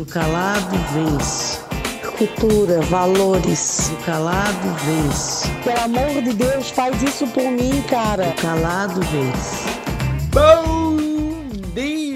O calado vence. Cultura, valores. O calado vence. Pelo amor de Deus, faz isso por mim, cara. O calado vence.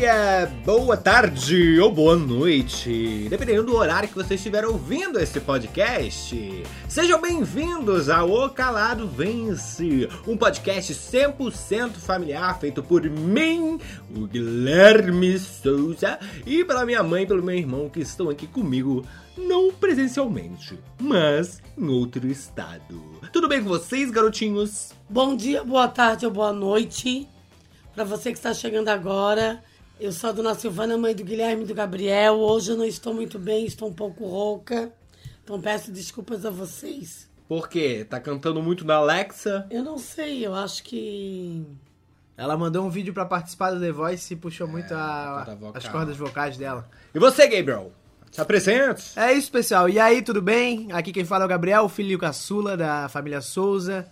Dia, boa tarde ou boa noite, dependendo do horário que você estiver ouvindo esse podcast. Sejam bem-vindos ao O Calado Vence, um podcast 100% familiar feito por mim, o Guilherme Souza, e pela minha mãe e pelo meu irmão que estão aqui comigo, não presencialmente, mas em outro estado. Tudo bem com vocês, garotinhos? Bom dia, boa tarde ou boa noite. Para você que está chegando agora, eu sou a dona Silvana, mãe do Guilherme e do Gabriel. Hoje eu não estou muito bem, estou um pouco rouca. Então peço desculpas a vocês. Por quê? Tá cantando muito na Alexa? Eu não sei, eu acho que. Ela mandou um vídeo pra participar do The Voice e puxou muito a- corda vocal. as cordas vocais dela. E você, Gabriel? Se apresente. É isso, pessoal. E aí, tudo bem? Aqui quem fala é o Gabriel, filho caçula da família Souza.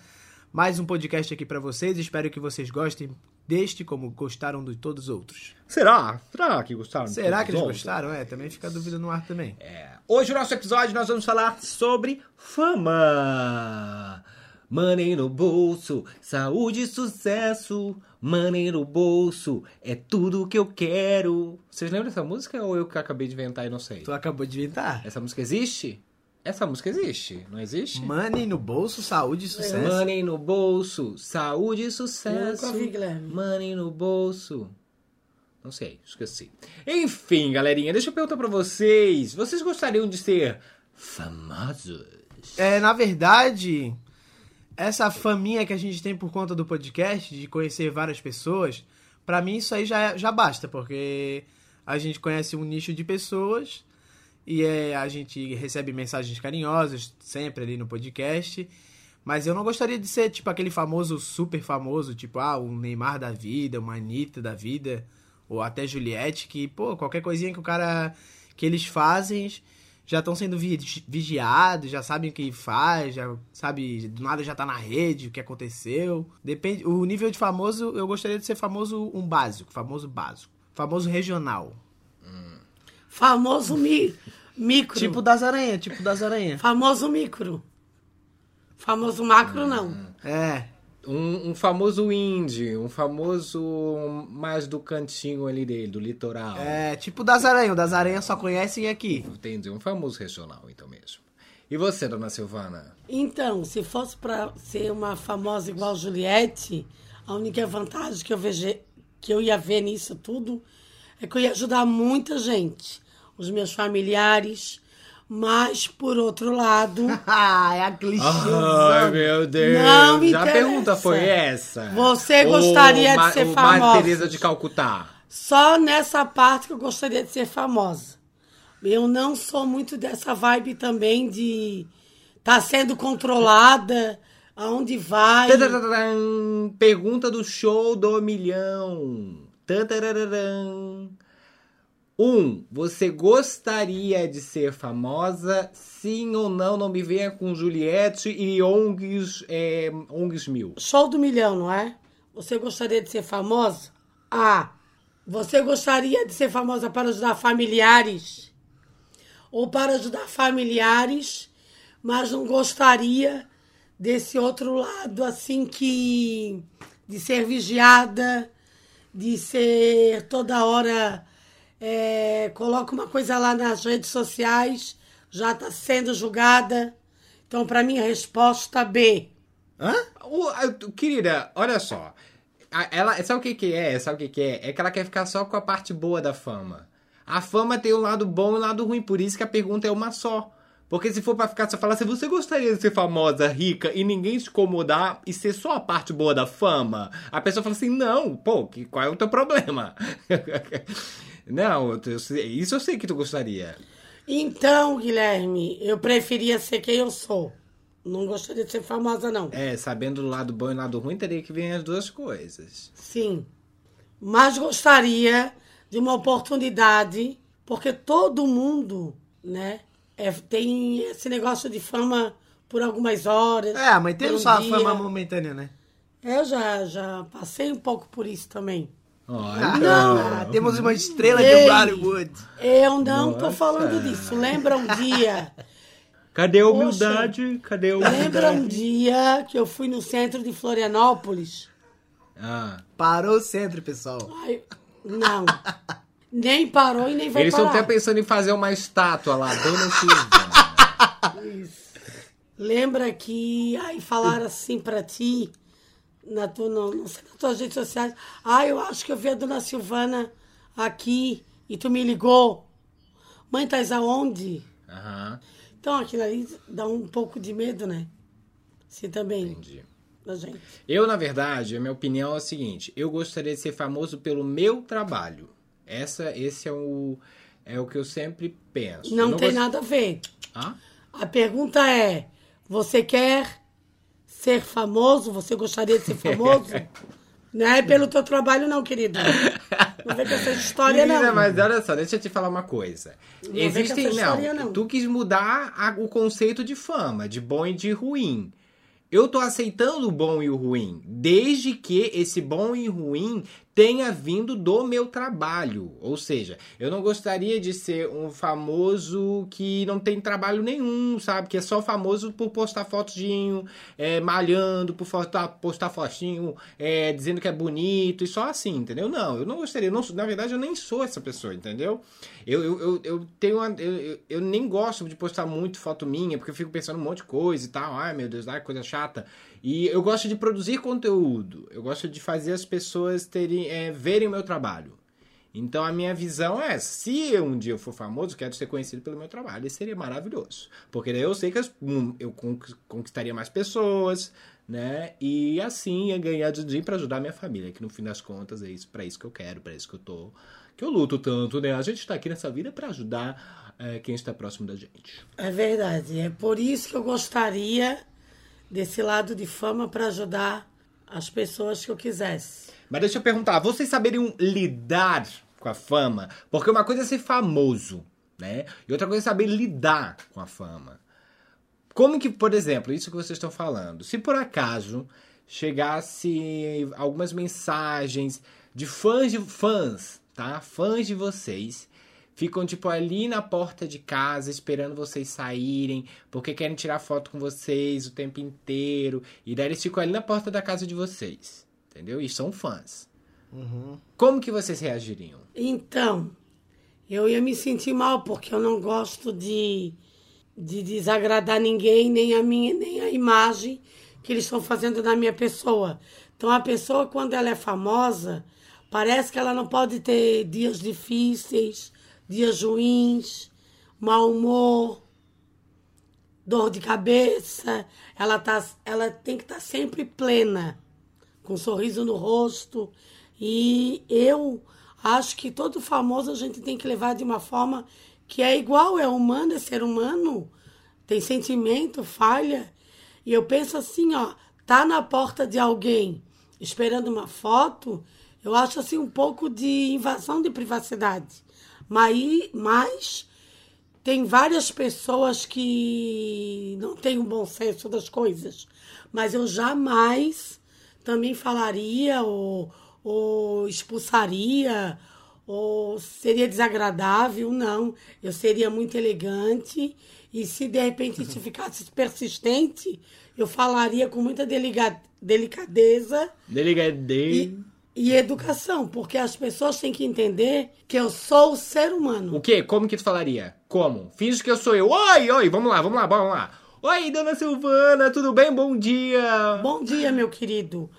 Mais um podcast aqui pra vocês. Espero que vocês gostem deste como gostaram de todos os outros. Será? Será que gostaram? Será que eles os outros? gostaram? É, também fica a dúvida no ar também. É. Hoje, no nosso episódio, nós vamos falar sobre fama. Money no bolso, saúde e sucesso. Money no bolso, é tudo que eu quero. Vocês lembram dessa música ou eu que acabei de inventar e não sei? Tu acabou de inventar. Essa música existe? Essa música existe, não existe? Money no bolso, saúde e sucesso. Money no bolso, saúde e sucesso. Eu nunca vi, Guilherme. Money no bolso. Não sei, esqueci. Enfim, galerinha, deixa eu perguntar pra vocês. Vocês gostariam de ser famosos? É, na verdade, essa faminha que a gente tem por conta do podcast, de conhecer várias pessoas, pra mim isso aí já, já basta, porque a gente conhece um nicho de pessoas e é, a gente recebe mensagens carinhosas sempre ali no podcast. Mas eu não gostaria de ser, tipo, aquele famoso, super famoso, tipo, ah, um Neymar da vida, uma Anitta da vida, ou até Juliette, que, pô, qualquer coisinha que o cara. que eles fazem já estão sendo vi- vigiados, já sabem o que faz, já sabe, do nada já tá na rede, o que aconteceu. Depende, o nível de famoso, eu gostaria de ser famoso um básico, famoso básico, famoso regional. Famoso mi... micro. Tipo das aranhas, tipo das aranhas. Famoso micro. Famoso macro, não. É, Um, um famoso indie, um famoso mais do cantinho ali dele, do litoral. é, tipo das aranhas, o das aranhas só conhecem aqui. Entendi, um famoso regional, então mesmo. E você, dona Silvana? Então, se fosse para ser uma famosa igual Juliette, a única vantagem que eu vejo que eu ia ver nisso tudo é que eu ia ajudar muita gente, os meus familiares, mas por outro lado, Ah, é a clichê. Ai, meu Deus! Não me A interessa. pergunta foi essa. Você gostaria de ser famosa? Teresa de Calcutá. só nessa parte que eu gostaria de ser famosa. Eu não sou muito dessa vibe também de estar sendo controlada, aonde vai. Pergunta do show do milhão. Tadararam. Um, você gostaria de ser famosa? Sim ou não? Não me venha com Juliette e ONGs, é, ONGs mil. Show do milhão, não é? Você gostaria de ser famosa? A. Você gostaria de ser famosa para ajudar familiares? Ou para ajudar familiares, mas não gostaria desse outro lado, assim, que. de ser vigiada, de ser toda hora. é, coloca uma coisa lá nas redes sociais, já está sendo julgada. Então, para mim, a resposta B. Hã? O- querida, olha só. Ela, sabe o que, que é? Sabe o que, que é? É que ela quer ficar só com a parte boa da fama. A fama tem um lado bom e um lado ruim, por isso que a pergunta é uma só. Porque se for pra ficar só falar assim, você gostaria de ser famosa, rica e ninguém se incomodar e ser só a parte boa da fama? A pessoa fala assim, não, pô, que, qual é o teu problema? não, isso eu sei que tu gostaria. Então, Guilherme, eu preferia ser quem eu sou. Não gostaria de ser famosa, não. É, sabendo do lado bom e do lado ruim, teria que vir as duas coisas. Sim. Mas gostaria de uma oportunidade, porque todo mundo, né, é- tem esse negócio de fama por algumas horas. É, mas tem um só a dia. fama momentânea, né? Eu já, já passei um pouco por isso também. Olha. Ah, temos uma estrela Ei. de Bollywood. Eu não tô Nossa. falando disso. Lembra um dia? Cadê a Poxa. humildade? Cadê a Lembra um humildade? dia que eu fui no centro de Florianópolis? Ah. Parou o centro, pessoal. Ai, não. Nem parou e nem vai Eles estão parar. até pensando em fazer uma estátua lá, Dona Silvana. Lembra que aí falaram assim pra ti, na tua, não, não sei, nas tuas redes sociais, ah, eu acho que eu vi a dona Silvana aqui e tu me ligou. Mãe, tá aonde? Aham, Então aquilo ali dá um pouco de medo, né? Sim, também, entendi. Eu, na verdade, a minha opinião é o seguinte: eu gostaria de ser famoso pelo meu trabalho. Essa, esse é o, é o que eu sempre penso. Não, Eu tem gost- nada a ver. Ah? A pergunta é: você quer ser famoso? Você gostaria de ser famoso? não é pelo teu trabalho, não, querido. Não vem com essa história, Menina, não. mas olha só, deixa eu te falar uma coisa. Não Existem. Não, historinha, não. tu quis mudar a- o conceito de fama, de bom e de ruim. Eu tô aceitando o bom e o ruim, desde que esse bom e ruim tenha vindo do meu trabalho. Ou seja, eu não gostaria de ser um famoso que não tem trabalho nenhum, sabe? Que é só famoso por postar fotinho, é, malhando, por postar, postar fotinho, é, dizendo que é bonito e só assim, entendeu? Não, eu não gostaria. não na verdade, eu nem sou essa pessoa, entendeu? Eu, eu, eu, eu tenho uma, eu, eu nem gosto de postar muito foto minha, porque eu fico pensando um monte de coisa e tal. Ai, meu Deus, ai, coisa chata. E eu gosto de produzir conteúdo. Eu gosto de fazer as pessoas terem, é, verem o meu trabalho. Então a minha visão é, se um dia eu for famoso, quero ser conhecido pelo meu trabalho. Isso seria maravilhoso. Porque daí eu sei que as- eu con- conquistaria mais pessoas, né? E assim ia ganhar dinheiro para ajudar minha família, que no fim das contas é isso, para isso que eu quero, para isso que eu tô, que eu luto tanto, né? A gente tá aqui nessa vida para ajudar é, quem está próximo da gente. É verdade. É por isso que eu gostaria desse lado de fama para ajudar as pessoas que eu quisesse. Mas deixa eu perguntar, vocês saberiam lidar com a fama? Porque uma coisa é ser famoso, né? E outra coisa é saber lidar com a fama. Como que, por exemplo, isso que vocês estão falando, se por acaso chegasse algumas mensagens de fãs de fãs, tá? Fãs de vocês ficam tipo ali na porta de casa esperando vocês saírem, porque querem tirar foto com vocês o tempo inteiro, e daí eles ficam ali na porta da casa de vocês, entendeu? E são fãs. Como que vocês reagiriam? Então, eu ia me sentir mal, porque eu não gosto de, de desagradar ninguém, nem a minha, nem a imagem que eles estão fazendo da minha pessoa. Então, a pessoa, quando ela é famosa, parece que ela não pode ter dias difíceis, dias ruins, mau humor, dor de cabeça. Ela, tá, ela tem que estar sempre plena com um sorriso no rosto. E eu acho que todo famoso a gente tem que levar de uma forma que é igual, é humano, é ser humano, tem sentimento, falha. E eu penso assim, ó, tá na porta de alguém esperando uma foto, eu acho assim um pouco de invasão de privacidade. Mas, mas tem várias pessoas que não têm um bom senso das coisas. Mas eu jamais também falaria ou, ou expulsaria ou seria desagradável, não. Eu seria muito elegante e se de repente isso ficasse persistente, eu falaria com muita delicadeza Delegadei. E, educação, porque as pessoas têm que entender que eu sou ser humano. O quê? Como que tu falaria? Como? Finge que eu sou eu. Oi, oi, vamos lá, vamos lá, vamos lá. Oi, dona Silvana, tudo bem? Bom dia. Bom dia, meu querido.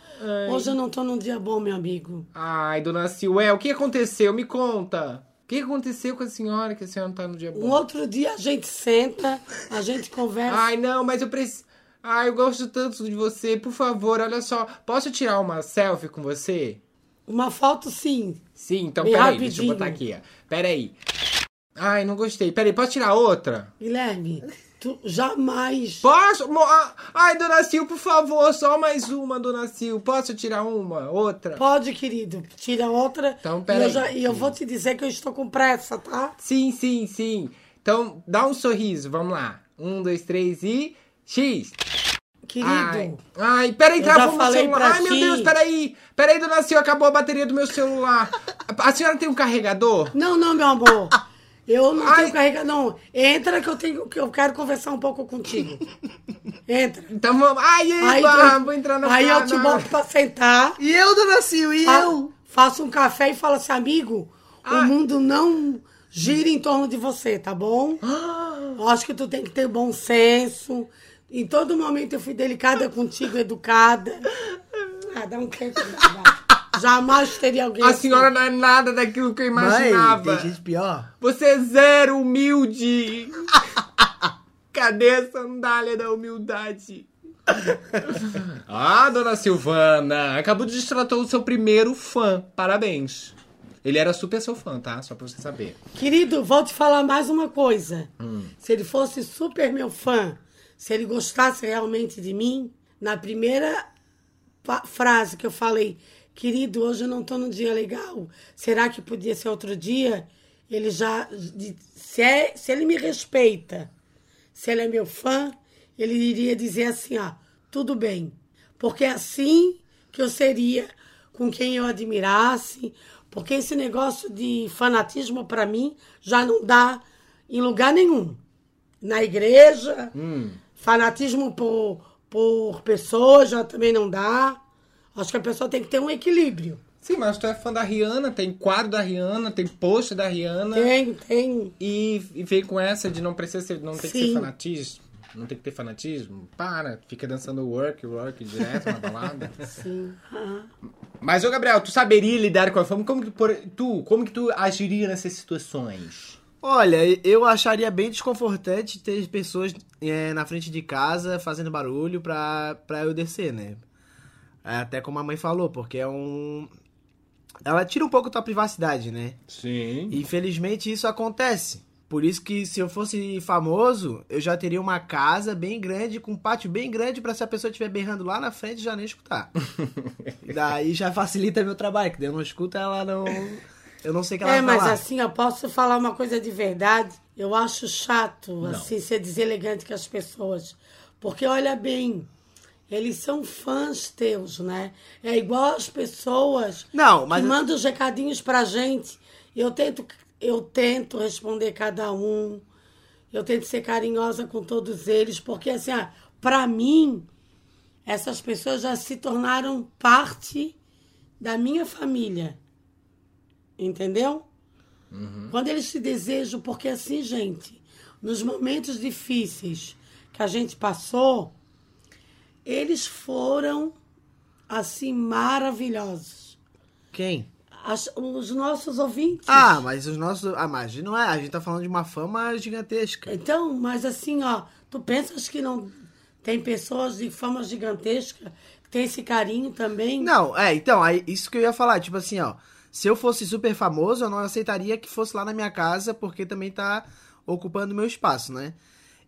Hoje eu não tô num dia bom, meu amigo. Ai, dona Silé, o que aconteceu? Me conta. O que aconteceu com a senhora que a senhora não tá no dia Um bom? outro dia a gente senta, a gente conversa. Ai, não, mas eu preciso. Ai, eu gosto tanto de você. Por favor, olha só. Posso tirar uma selfie com você? Uma foto, sim. Sim, então Bem peraí, deixa eu rapidinho. botar aqui, ó. Peraí. Ai, não gostei. Peraí, posso tirar outra? Guilherme, tu jamais. Posso? Ah, Ai, dona Sil, por favor, só mais uma, dona Sil. Posso tirar uma? Outra? Pode, querido. Tira outra. Então, e peraí. eu, já- e eu vou te dizer que eu estou com pressa, tá? Sim, sim, sim. Então, dá um sorriso, vamos lá. Um, dois, três e. X! Querido, Ai, ai peraí, Eu travou já meu celular. Ai, meu. Deus, peraí. Peraí, dona Sil, acabou a bateria do meu celular. A senhora tem um carregador? Não, não, meu amor. Eu não Ai. tenho carregador. Não, entra que eu tenho que eu quero conversar um pouco contigo. Entra. Então vamos. Ai, Aí, Eba, tu- vou entrar no aí eu canal. te boto pra sentar. E eu, dona Sil, e fa- eu? Faço um café e falo assim, amigo, o mundo não gira em torno de você, tá bom? Eu acho que tu tem que ter bom senso. Em todo momento eu fui delicada contigo, educada. Ah, dá um tempo. Jamais teria alguém A assim. senhora não é nada daquilo que eu imaginava. Mãe, tem gente pior. Você é zero humilde. Cadê a sandália da humildade? ah, dona Silvana, acabou de destratar o seu primeiro fã. Parabéns. Ele era super seu fã, tá? Só pra você saber. Querido, vou te falar mais uma coisa. Se ele fosse super meu fã, se ele gostasse realmente de mim, na primeira frase que eu falei, querido, hoje eu não tô num dia legal, será que podia ser outro dia? Ele já. Se, é, se ele me respeita, se ele é meu fã, ele iria dizer assim, ó, tudo bem. Porque é assim que eu seria com quem eu admirasse, porque esse negócio de fanatismo para mim já não dá em lugar nenhum. Na igreja, fanatismo por, por pessoas já também não dá. Acho que a pessoa tem que ter um equilíbrio. Sim, mas tu é fã da Rihanna, tem quadro da Rihanna, tem post da Rihanna. Tem, tem. E, e veio com essa de não precisa ser, não tem que ser Sim. fanatismo. Não tem que ter fanatismo. Para, fica dançando work, work direto na balada. Sim. Mas, ô Gabriel, tu saberia lidar com a fama? Como que, por, tu, como que tu agiria nessas situações? Olha, eu acharia bem desconfortante ter pessoas é, na frente de casa fazendo barulho pra, pra eu descer, né? É, Até como a mãe falou, porque é um. Ela tira um pouco tua privacidade, né? Sim. Infelizmente isso acontece. Por isso que se eu fosse famoso, eu já teria uma casa bem grande, com um pátio bem grande, pra se a pessoa estiver berrando lá na frente, já nem escutar. Daí já facilita meu trabalho, que daí eu não escuta, ela não. Eu não sei o que ela É, vai mas falar. assim, eu posso falar uma coisa de verdade. Eu acho chato, assim, ser deselegante com as pessoas. Porque, olha bem, eles são fãs teus, né? É igual as pessoas Não, mas- que mandam os recadinhos pra gente. Eu tento, eu tento responder cada um. Eu tento ser carinhosa com todos eles. Porque, assim, ah, pra mim, essas pessoas já se tornaram parte da minha família. Entendeu? Quando eles te desejam, porque assim, gente, nos momentos difíceis que a gente passou, eles foram assim maravilhosos. Quem? As- os nossos ouvintes. Ah, mas os nossos. Ah, mas não é. A gente tá falando de uma fama gigantesca. Então, mas assim, ó, tu pensas que não tem pessoas de fama gigantesca que tem esse carinho também? Não, é, então, aí, isso que eu ia falar, tipo assim, ó. Se eu fosse super famoso, eu não aceitaria que fosse lá na minha casa, porque também tá ocupando meu espaço, né?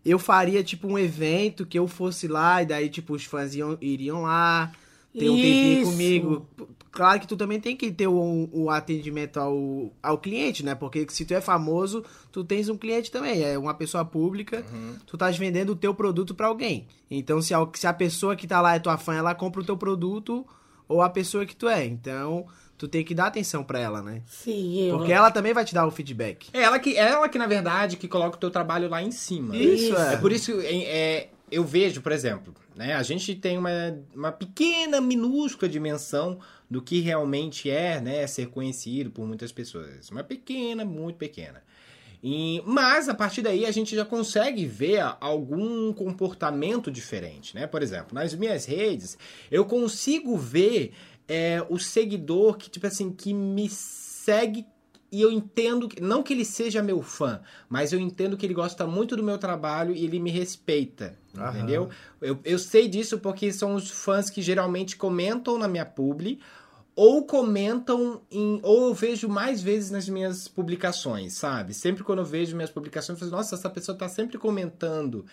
Eu faria, tipo, um evento que eu fosse lá, e daí, tipo, os fãs iam, iriam lá, ter um tempinho Isso. comigo. Claro que tu também tem que ter o, o atendimento ao, ao cliente, né? Porque se tu é famoso, tu tens um cliente também. É uma pessoa pública, tu estás vendendo o teu produto pra alguém. Então, se a, se a pessoa que tá lá é tua fã, ela compra o teu produto, ou a pessoa que tu é. Então, tu tem que dar atenção pra ela, né? Sim, eu. Porque ela também vai te dar o feedback. É ela que, ela que, na verdade, que coloca o teu trabalho lá em cima. Isso, é. É por isso que é, é, eu vejo, por exemplo, né? A gente tem uma, uma pequena, minúscula dimensão do que realmente é, né? Ser conhecido por muitas pessoas. Uma pequena, muito pequena. E, mas a partir daí a gente já consegue ver algum comportamento diferente, né? Por exemplo, nas minhas redes eu consigo ver é, o seguidor que tipo assim que me segue e eu entendo que não que ele seja meu fã, mas eu entendo que ele gosta muito do meu trabalho e ele me respeita, Aham. entendeu? Eu, eu sei disso porque são os fãs que geralmente comentam na minha publi ou comentam em. Ou eu vejo mais vezes nas minhas publicações, sabe? Sempre quando eu vejo minhas publicações, eu falo, nossa, essa pessoa tá sempre comentando.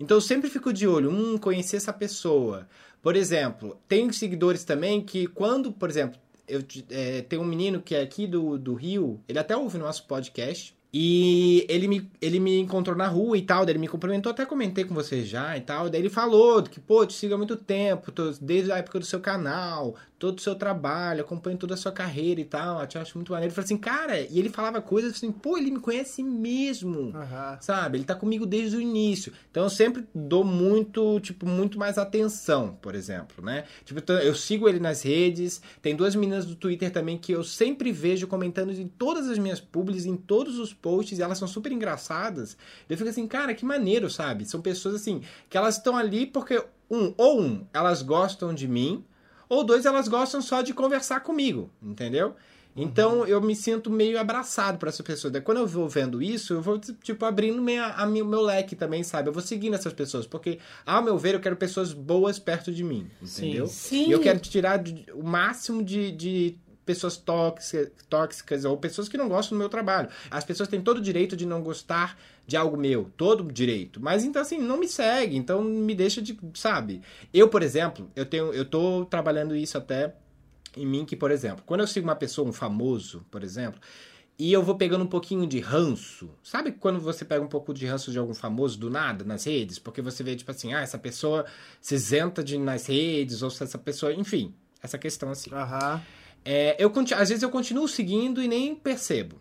Então eu sempre fico de olho, hum, conheci essa pessoa. Por exemplo, tem seguidores também que quando, por exemplo, eu é, tem um menino que é aqui do, do Rio, ele até ouve nosso podcast, E ele me, ele me encontrou na rua e tal, daí ele me cumprimentou, até comentei com você já e tal. Daí ele falou que, pô, te sigo há muito tempo, tô, desde a época do seu canal, todo o seu trabalho, acompanho toda a sua carreira e tal, eu te acho muito maneiro. Eu falei assim, cara, e ele falava coisas assim, pô, ele me conhece mesmo, Aham. sabe? Ele tá comigo desde o início. Então eu sempre dou muito, tipo, muito mais atenção, por exemplo, né? Tipo, então, eu sigo ele nas redes, tem duas meninas do Twitter também que eu sempre vejo comentando em todas as minhas publis, em todos os posts, e elas são super engraçadas. Eu fico assim, cara, que maneiro, sabe? São pessoas assim, que elas estão ali porque, um, ou um, elas gostam de mim, ou dois, elas gostam só de conversar comigo, entendeu? Então eu me sinto meio abraçado por essa pessoa. Daí, quando eu vou vendo isso, eu vou, tipo, abrindo minha, a o meu leque também, sabe? Eu vou seguindo essas pessoas, porque, ao meu ver, eu quero pessoas boas perto de mim, entendeu? Sim. E eu quero tirar o máximo de, de pessoas tóxicas, tóxicas ou pessoas que não gostam do meu trabalho. As pessoas têm todo o direito de não gostar de algo meu, todo direito. Mas então assim, não me segue, então me deixa de, sabe? Eu, por exemplo, eu tenho eu tô trabalhando isso até em mim que, por exemplo, quando eu sigo uma pessoa, um famoso, por exemplo, e eu vou pegando um pouquinho de ranço. Sabe quando você pega um pouco de ranço de algum famoso do nada nas redes? Porque você vê, tipo assim, ah, essa pessoa se isenta de nas redes, ou se essa pessoa. Enfim, essa questão assim. Aham. É, eu, às vezes eu continuo seguindo e nem percebo.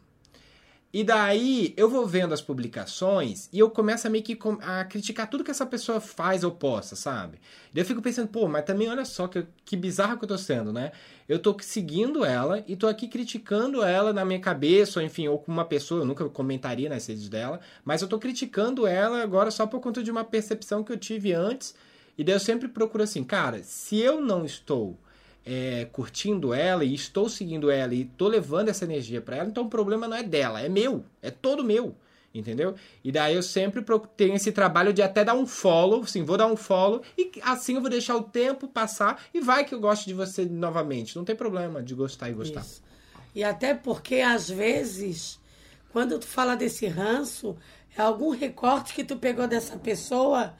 E daí eu vou vendo as publicações e eu começo a meio que a criticar tudo que essa pessoa faz ou posta, sabe? Daí eu fico pensando, pô, mas também olha só que, que bizarro que eu tô sendo, né? Eu tô seguindo ela e tô aqui criticando ela na minha cabeça, ou enfim, ou com uma pessoa, eu nunca comentaria nas redes dela, mas eu tô criticando ela agora só por conta de uma percepção que eu tive antes. E daí eu sempre procuro assim, cara, se eu não estou é, curtindo ela e estou seguindo ela e estou levando essa energia para ela, então o problema não é dela, é meu, é todo meu, entendeu? E daí eu sempre tenho esse trabalho de até dar um follow, assim, vou dar um follow e assim eu vou deixar o tempo passar e vai que eu gosto de você novamente, não tem problema de gostar e gostar. Isso. E até porque, às vezes, quando tu fala desse ranço, é algum recorte que tu pegou dessa pessoa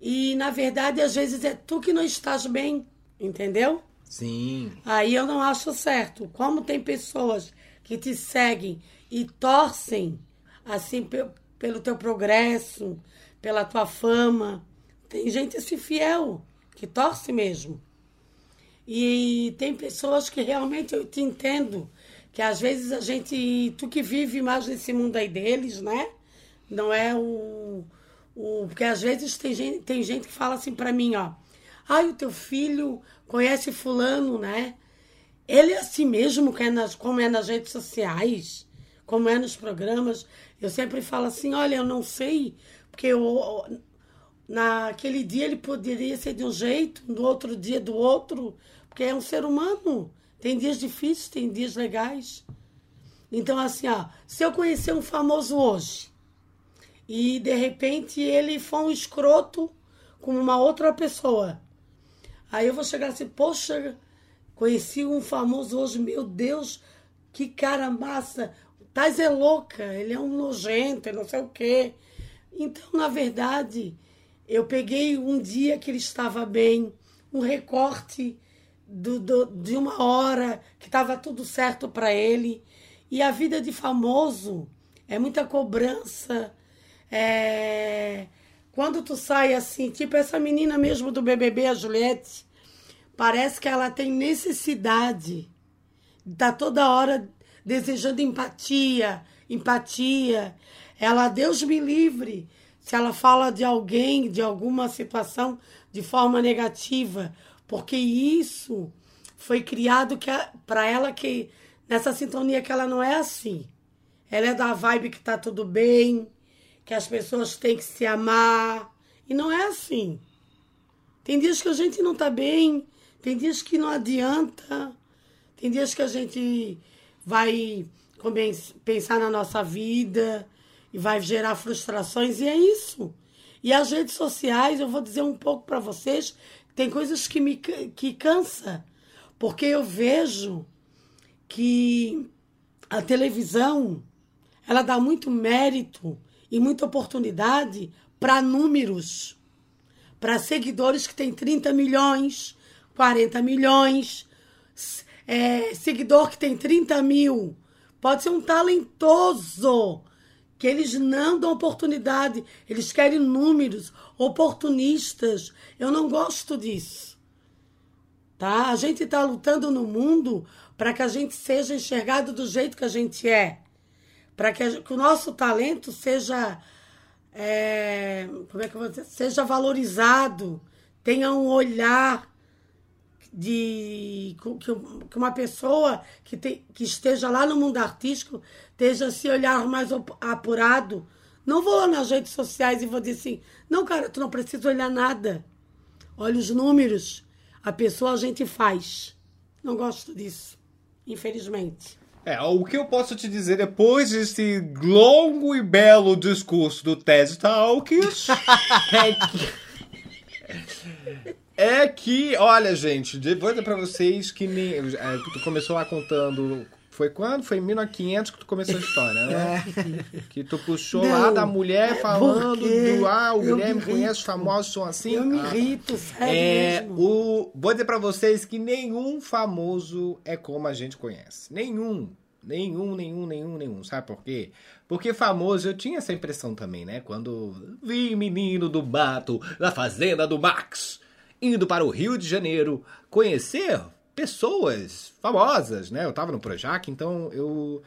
e, na verdade, às vezes é tu que não estás bem, entendeu? Sim. Aí eu não acho certo. Como tem pessoas que te seguem e torcem, assim, pe- pelo teu progresso, pela tua fama. Tem gente assim fiel, que torce mesmo. E tem pessoas que realmente eu te entendo, que às vezes a gente, tu que vive mais nesse mundo aí deles, né? Não é o, o porque às vezes tem gente, tem gente que fala assim pra mim, ó, ai, o teu filho conhece fulano, né? Ele é assim mesmo, é nas, como é nas redes sociais, como é nos programas. Eu sempre falo assim, olha, eu não sei, porque eu, naquele dia ele poderia ser de um jeito, no outro dia do outro, porque é um ser humano. Tem dias difíceis, tem dias legais. Então, assim, ó, se eu conhecer um famoso hoje e de repente ele for um escroto com uma outra pessoa, aí eu vou chegar assim, poxa, conheci um famoso hoje, meu Deus, que cara massa. Tais é louca, ele é um nojento, não sei o quê. Então, na verdade, eu peguei um dia que ele estava bem, um recorte do, do- de uma hora que estava tudo certo para ele. E a vida de famoso é muita cobrança. É... Quando tu sai assim, tipo essa menina mesmo do BBB, a Juliette, parece que ela tem necessidade tá toda hora desejando empatia, empatia. Ela, Deus me livre, se ela fala de alguém, de alguma situação de forma negativa, porque isso foi criado que para ela que nessa sintonia que ela não é assim. Ela é da vibe que tá tudo bem, que as pessoas têm que se amar, e não é assim. Tem dias que a gente não tá bem, tem dias que não adianta, tem dias que a gente vai pensar na nossa vida e vai gerar frustrações, e é isso. E as redes sociais, eu vou dizer um pouco para vocês, tem coisas que me que cansa, porque eu vejo que a televisão ela dá muito mérito e muita oportunidade para números para seguidores que tem 30 milhões, 40 milhões, é, seguidor que tem 30 mil. Pode ser um talentoso, que eles não dão oportunidade, eles querem números, oportunistas. Eu não gosto disso. Tá? A gente está lutando no mundo para que a gente seja enxergado do jeito que a gente é, para que, que, o nosso talento seja é, como é que eu vou dizer? seja valorizado, tenha um olhar de que uma pessoa que, tem, que esteja lá no mundo artístico esteja se olhar mais apurado. Não vou lá nas redes sociais e vou dizer assim, não, cara, tu não precisa olhar nada. Olha os números. A pessoa a gente faz. Não gosto disso, infelizmente. É, o que eu posso te dizer depois desse longo e belo discurso do TED Talks é que... É que, olha, gente, vou dizer pra vocês que nem, é, tu começou lá contando. Foi quando? Foi em 1500 que tu começou a história, né? É. Que tu puxou Não, lá da mulher falando do. Ah, o Guilherme conhece os famosos, são assim. Eu me ah, irrito, sério. É, mesmo. o, vou dizer pra vocês que nenhum famoso é como a gente conhece. Nenhum. Nenhum, nenhum, nenhum, nenhum. Sabe por quê? Porque famoso, eu tinha essa impressão também, né? Quando vi menino do mato na fazenda do Max indo para o Rio de Janeiro conhecer pessoas famosas, né? Eu tava no Projac, então eu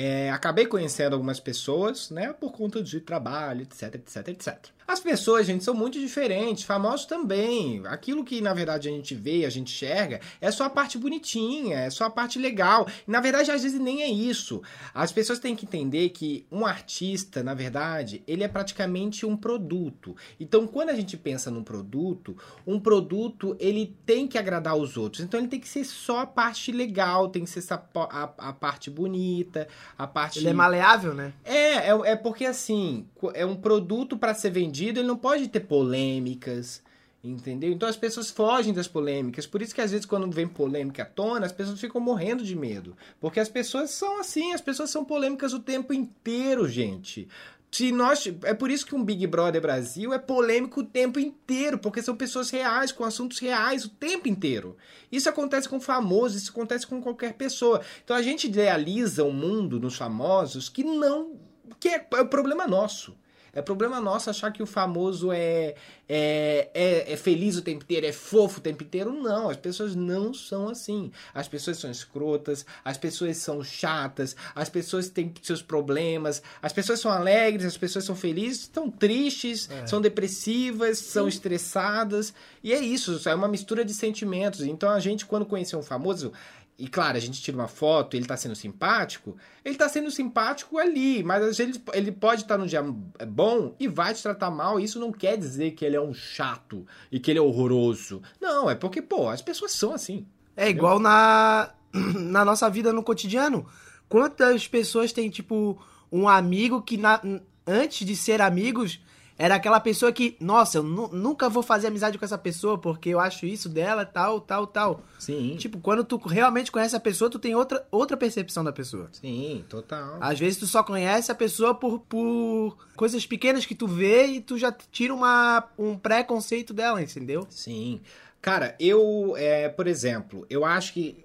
é, acabei conhecendo algumas pessoas, né? Por conta de trabalho, etc, etc, etc. As pessoas, gente, são muito diferentes, famosos também. Aquilo que, na verdade, a gente vê, a gente enxerga, é só a parte bonitinha, é só a parte legal. Na verdade, às vezes nem é isso. As pessoas têm que entender que um artista, na verdade, ele é praticamente um produto. Então, quando a gente pensa num produto, um produto, ele tem que agradar os outros. Então, ele tem que ser só a parte legal, tem que ser a, a, a parte bonita, a parte... Ele é maleável, né? É, é, é porque, assim, é um produto para ser vendido ele não pode ter polêmicas, entendeu? Então as pessoas fogem das polêmicas. Por isso que às vezes quando vem polêmica à tona, as pessoas ficam morrendo de medo. Porque as pessoas são assim, as pessoas são polêmicas o tempo inteiro, gente. Se nós, é por isso que um Big Brother Brasil é polêmico o tempo inteiro, porque são pessoas reais, com assuntos reais o tempo inteiro. Isso acontece com famosos, isso acontece com qualquer pessoa. Então a gente idealiza o um mundo nos famosos que não. que é, é o problema nosso. É problema nosso achar que o famoso é, é, é, é, feliz o tempo inteiro, é fofo o tempo inteiro. Não, as pessoas não são assim. As pessoas são escrotas, as pessoas são chatas, as pessoas têm seus problemas, as pessoas são alegres, as pessoas são felizes, estão tristes, é. são depressivas, são Sim. estressadas. E é isso, é uma mistura de sentimentos. Então a gente, quando conhecer um famoso, e claro, a gente tira uma foto, ele tá sendo simpático, ele tá sendo simpático ali, mas às vezes ele pode estar tá num dia bom e vai te tratar mal, e isso não quer dizer que ele é um chato e que ele é horroroso. Não, é porque, pô, as pessoas são assim. É entendeu? igual na, na nossa vida no cotidiano. Quantas pessoas têm, tipo, um amigo que na, antes de ser amigos era aquela pessoa que, nossa, eu nunca vou fazer amizade com essa pessoa porque eu acho isso dela, tal, tal, tal. Sim. Tipo, quando tu realmente conhece a pessoa, tu tem outra, outra percepção da pessoa. Sim, total. Às vezes tu só conhece a pessoa por, por coisas pequenas que tu vê e tu já tira uma, um preconceito dela, entendeu? Sim. Cara, eu, é, por exemplo, eu acho que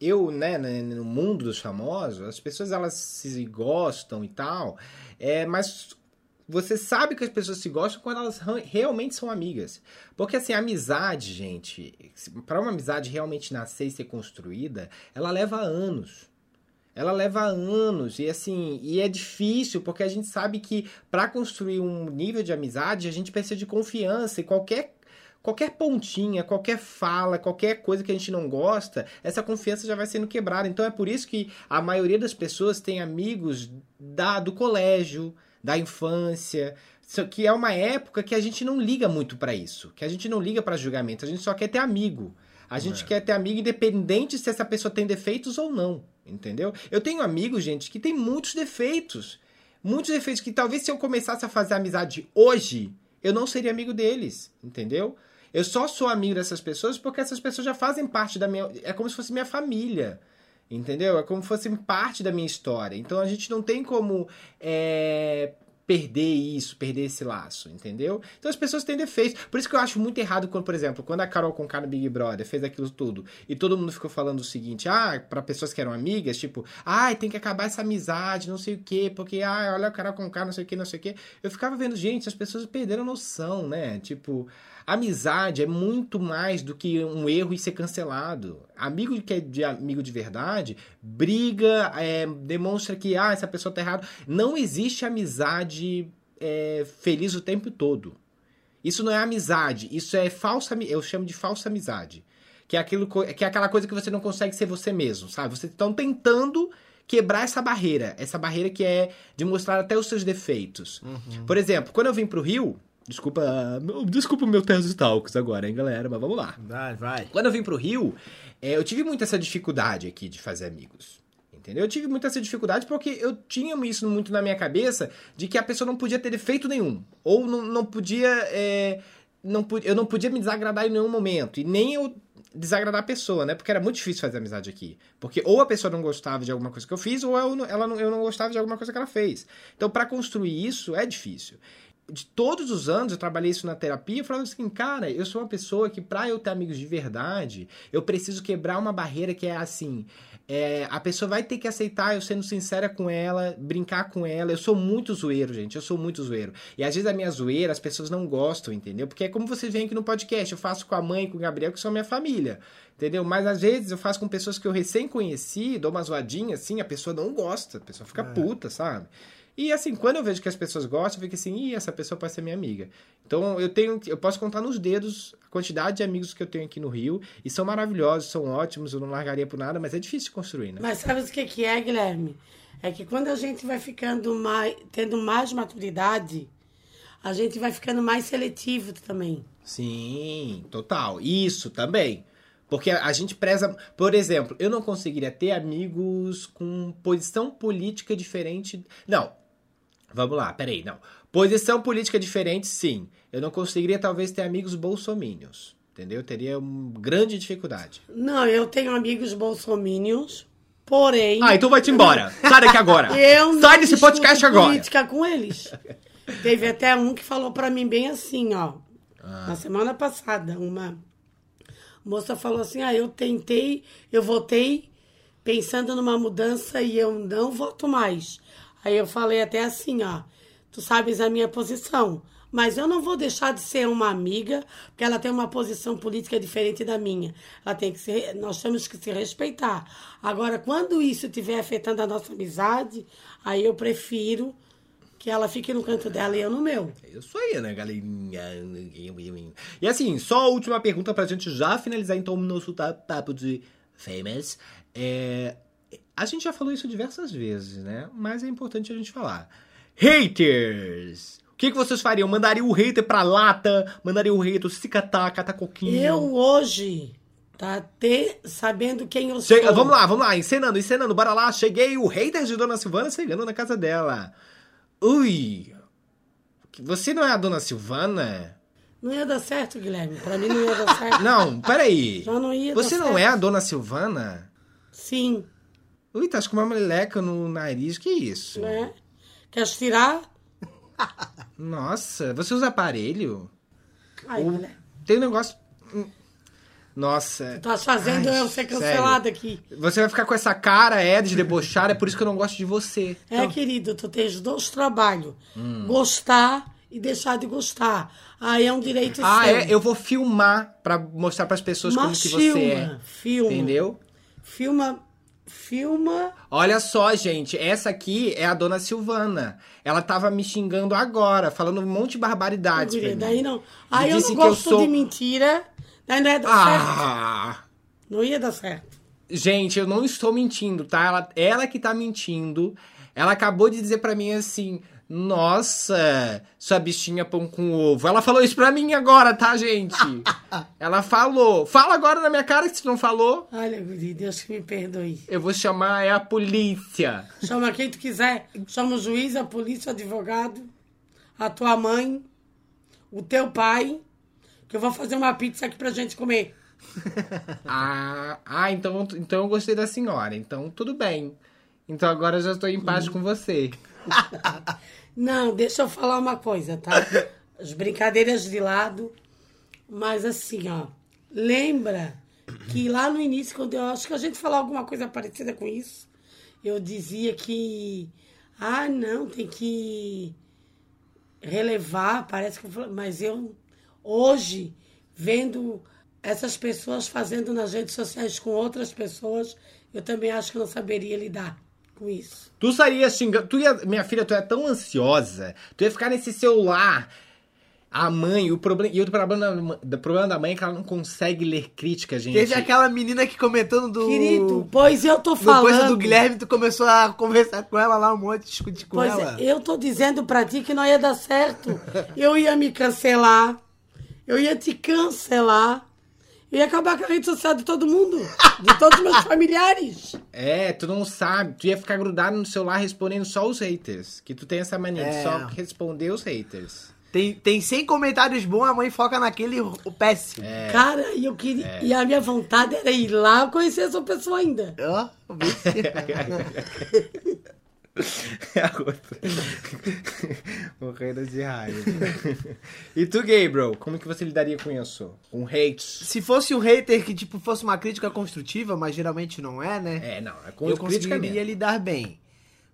eu, né, no mundo dos famosos, as pessoas elas se gostam e tal, é, mas você sabe que as pessoas se gostam quando elas realmente são amigas. Porque assim, a amizade, gente, para uma amizade realmente nascer e ser construída, ela leva anos. Ela leva anos e assim, e é difícil porque a gente sabe que para construir um nível de amizade, a gente precisa de confiança e qualquer qualquer pontinha, qualquer fala, qualquer coisa que a gente não gosta, essa confiança já vai sendo quebrada. Então é por isso que a maioria das pessoas tem amigos da do colégio, da infância, que é uma época que a gente não liga muito para isso, que a gente não liga para julgamento, a gente só quer ter amigo. A gente é. quer ter amigo independente se essa pessoa tem defeitos ou não, entendeu? Eu tenho amigos, gente, que tem muitos defeitos. Muitos defeitos que talvez se eu começasse a fazer amizade hoje, eu não seria amigo deles, entendeu? Eu só sou amigo dessas pessoas porque essas pessoas já fazem parte da minha. É como se fosse minha família. Entendeu? É como se fossem parte da minha história. Então a gente não tem como é, perder isso, perder esse laço, entendeu? Então as pessoas têm defeitos. Por isso que eu acho muito errado quando, por exemplo, quando a Carol Conká no Big Brother fez aquilo tudo e todo mundo ficou falando o seguinte, ah, para pessoas que eram amigas, tipo, ai, tem que acabar essa amizade, não sei o quê, porque, ah, olha a Carol Conká, não sei o quê, não sei o quê. Eu ficava vendo, gente, as pessoas perderam noção, né? Tipo, amizade é muito mais do que um erro e ser cancelado. Amigo que é de amigo de verdade, briga, é, demonstra que ah, essa pessoa tá errada. Não existe amizade é, feliz o tempo todo. Isso não é amizade, isso é falsa, eu chamo de falsa amizade. Que é, aquilo, que é aquela coisa que você não consegue ser você mesmo, sabe? Vocês estão tentando quebrar essa barreira. Essa barreira que é de mostrar até os seus defeitos. Uhum. Por exemplo, quando eu vim pro Rio, Desculpa, desculpa o meu Tesos Talks agora, hein, galera, mas vamos lá. Vai, vai. Quando eu vim pro Rio, é, eu tive muita essa dificuldade aqui de fazer amigos. Entendeu? Eu tive muita essa dificuldade porque eu tinha isso muito na minha cabeça de que a pessoa não podia ter defeito nenhum. Ou não, não podia. É, não, eu não podia me desagradar em nenhum momento. E nem eu desagradar a pessoa, né? Porque era muito difícil fazer amizade aqui. Porque ou a pessoa não gostava de alguma coisa que eu fiz, ou eu, ela não, eu não gostava de alguma coisa que ela fez. Então, para construir isso é difícil de todos os anos, eu trabalhei isso na terapia, falando assim, cara, eu sou uma pessoa que, pra eu ter amigos de verdade, eu preciso quebrar uma barreira que é assim. É, a pessoa vai ter que aceitar eu sendo sincera com ela, brincar com ela. Eu sou muito zoeiro, gente. Eu sou muito zoeiro. E às vezes a minha zoeira as pessoas não gostam, entendeu? Porque é como vocês veem aqui no podcast. Eu faço com a mãe e com o Gabriel, que são minha família. Entendeu? Mas às vezes eu faço com pessoas que eu recém conheci, dou uma zoadinha assim, a pessoa não gosta, a pessoa fica é. puta, sabe? E assim, quando eu vejo que as pessoas gostam, eu fico assim, ih, essa pessoa pode ser minha amiga. Então eu tenho, eu posso contar nos dedos a quantidade de amigos que eu tenho aqui no Rio, e são maravilhosos, são ótimos, eu não largaria por nada, mas é difícil de construir, né? Mas sabe o que, que é, Guilherme? É que quando a gente vai ficando mais, tendo mais maturidade, a gente vai ficando mais seletivo também. Sim, total. Isso também. Porque a gente preza. Por exemplo, eu não conseguiria ter amigos com posição política diferente. Não, Vamos lá, peraí, não. Posição política diferente, sim. Eu não conseguiria, talvez, ter amigos bolsomínios. Entendeu? Eu teria uma grande dificuldade. Não, eu tenho amigos bolsomínios, porém. Ah, então vai-te embora. Sai daqui agora. eu Sai desse podcast agora. política com eles. Teve até um que falou para mim bem assim, ó. Ah. Na semana passada, uma moça falou assim: Ah, eu tentei, eu votei pensando numa mudança e eu não voto mais. Aí eu falei até assim, ó, tu sabes a minha posição, mas eu não vou deixar de ser uma amiga, porque ela tem uma posição política diferente da minha. Ela tem que ser, nós temos que se respeitar. Agora, quando isso estiver afetando a nossa amizade, aí eu prefiro que ela fique no canto dela e eu no meu. É isso aí, né, galerinha? E assim, só a última pergunta pra gente já finalizar então o nosso papo de famous. É, a gente já falou isso diversas vezes, né? Mas é importante a gente falar. Haters! O que, que vocês fariam? Mandaria o hater pra lata? Mandaria o hater se catar, catar coquinho? Eu hoje, tá ter, sabendo quem eu sou. vamos lá, vamos lá, encenando, encenando, bora lá. Cheguei, o hater de Dona Silvana chegando na casa dela. Ui! Você não é a Dona Silvana? Não ia dar certo, Guilherme. Pra mim não ia dar certo. Não, peraí. Já não ia Você não certo. é a Dona Silvana? Sim. Ui, tá com uma meleca no nariz, que isso? Né? Quer tirar? Nossa, você usa aparelho? Ai, Ou... Tem um negócio. Hum. Nossa. Tá fazendo Ai, eu ser cancelada aqui. Você vai ficar com essa cara, é, de debochar, é por isso que eu não gosto de você. É, Então, querido, tu tens dois trabalhos. Gostar e deixar de gostar. Aí é um direito ah, seu. é? Eu vou filmar pra mostrar pras pessoas como Mas que filma, você é. filma. Entendeu? Filma, filma. Olha só, gente, essa aqui é a dona Silvana. Ela tava me xingando agora, falando um monte de barbaridades. mim. daí não. Aí eu não que eu gosto sou- de mentira. Daí não ia dar certo. Ah! Não ia dar certo. Gente, eu não estou mentindo, tá? Ela, ela que tá mentindo. Ela acabou de dizer pra mim assim: Nossa, sua bichinha pão com ovo. Ela falou isso pra mim agora, tá, gente? ela falou. Fala agora na minha cara que você não falou. Olha, Deus que me perdoe. Eu vou chamar é a polícia. Chama quem tu quiser. Chama o juiz, a polícia, o advogado, a tua mãe, o teu pai, que eu vou fazer uma pizza aqui pra gente comer. Ah, ah então, então eu gostei da senhora. Então tudo bem. Então agora eu já estou em paz com você. Não, deixa eu falar uma coisa, tá? As brincadeiras de lado, mas assim, ó. Lembra que lá no início, quando eu acho que a gente falou alguma coisa parecida com isso, eu dizia que. Ah, não, tem que relevar, parece que eu falei, mas eu hoje vendo essas pessoas fazendo nas redes sociais com outras pessoas, eu também acho que não saberia lidar com isso. Tu estaria xingando. Tu ia, minha filha, tu é tão ansiosa. Tu ia ficar nesse celular. A mãe, o problema. E o problema da, o problema da mãe é que ela não consegue ler crítica, gente. Teve aquela menina que comentou no do. Querido, pois eu tô falando. coisa do Guilherme, tu começou a conversar com ela lá um monte, discutir com Pois ela. é, eu tô dizendo pra ti que não ia dar certo. Eu ia me cancelar. Eu ia te cancelar. Eu ia acabar com a rede social de todo mundo. De todos os meus familiares. É, tu não sabe. Tu ia ficar grudado no celular respondendo só os haters. Que tu tem essa mania de É. só responder os haters. Tem, tem 100 comentários bons, a mãe foca naquele o péssimo. É. Cara, e eu queria. E a minha vontade era ir lá conhecer essa pessoa ainda. Ó, vê se- A outra. Morrendo de raiva. e tu, Gabriel, como que você lidaria com isso? Com hate? Se fosse um hater que, tipo, fosse uma crítica construtiva, mas geralmente não é, né? É, não, é com eu crítica conseguiria mesmo. lidar bem.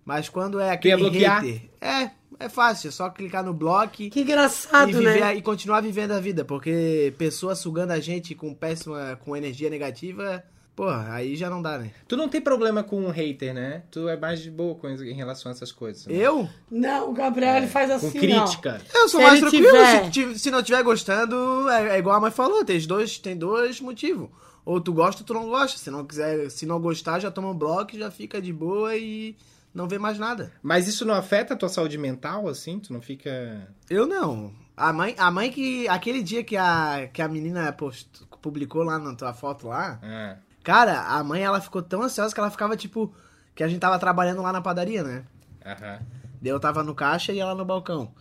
Mas quando é aquele bloquear? hater... É, é fácil, é só clicar no bloco Que engraçado, e, viver, né? e continuar vivendo a vida. Porque pessoa sugando a gente com péssima, com energia negativa, porra, aí já não dá, né? Tu não tem problema com um hater, né? Tu é mais de boa com, em relação a essas coisas. né? Eu? Não, o Gabriel ele faz assim. Com crítica. Eu sou Se mais tranquilo. tiver- Se, se não estiver gostando, é, é igual a mãe falou, tem dois, tem dois motivos. Ou tu gosta ou tu não gosta. Se não quiser, se não gostar, já toma um bloco, já fica de boa e não vê mais nada. Mas isso não afeta a tua saúde mental, assim? Tu não fica... Eu não. A mãe, a mãe que. Aquele dia que a, que a menina post, publicou lá na tua foto lá, Ah, cara, a mãe ela ficou tão ansiosa que ela ficava tipo. Que a gente tava trabalhando lá na padaria, né? aham. Daí eu tava no caixa e ela no balcão.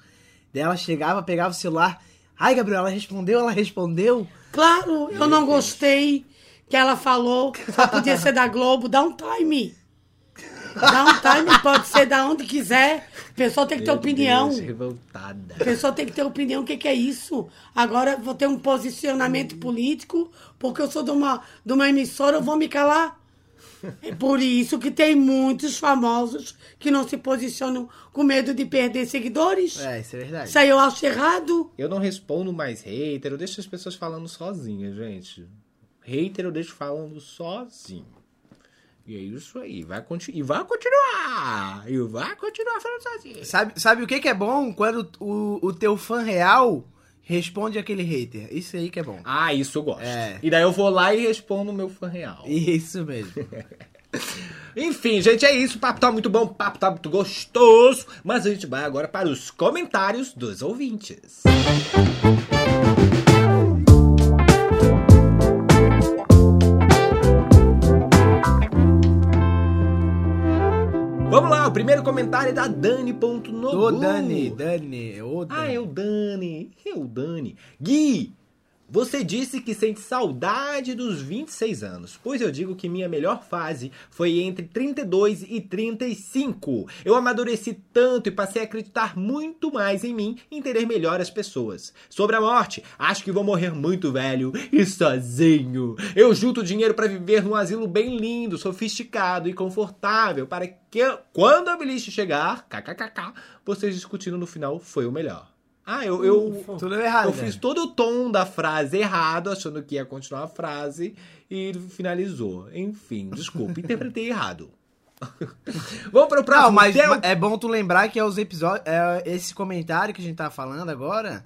Daí ela chegava, pegava o celular. Ai, Gabriel, ela respondeu, ela respondeu. Claro, eu não gostei que ela falou. Só podia ser da Globo. Dá um time. Dá um time, pode ser da onde quiser. A pessoa tem que ter Meu opinião. Deus, revoltada. A pessoa tem que ter opinião. O que, que é isso? Agora vou ter um posicionamento político, porque eu sou de uma, de uma emissora, eu vou me calar. É por isso que tem muitos famosos que não se posicionam com medo de perder seguidores. É, isso é verdade. Isso aí eu acho errado. Eu não respondo mais hater, eu deixo as pessoas falando sozinhas, gente. Hater eu deixo falando sozinho. E é isso aí, vai e vai continuar! E vai continuar falando sozinho. Sabe, sabe o que, que é bom? Quando o, o teu fã real responde aquele hater. Isso aí que é bom. Ah, isso eu gosto. É. E daí eu vou lá e respondo o meu fã real. Isso mesmo. Enfim, gente, é isso. O papo tá muito bom, o papo tá muito gostoso. Mas a gente vai agora para os comentários dos ouvintes. Vamos lá, o primeiro comentário é da Dani.nogu. Ô, Dani, Dani, ô, Dani. Ah, é o Dani. É o Dani. Gui, você disse que sente saudade dos 26 anos, pois eu digo que minha melhor fase foi entre 32 e 35. Eu amadureci tanto e passei a acreditar muito mais em mim e entender melhor as pessoas. Sobre a morte, acho que vou morrer muito velho e sozinho. Eu junto dinheiro para viver num asilo bem lindo, sofisticado e confortável para que quando a velhice chegar, kkkk, vocês discutindo no final foi o melhor. Ah, eu, eu, Tu leu errado, eu né? fiz todo o tom da frase errado, achando que ia continuar a frase e finalizou. Enfim, desculpa, interpretei errado. Vamos para o próximo. Não, mas Theo- é bom tu lembrar que é os episódios. É, esse comentário que a gente tá falando agora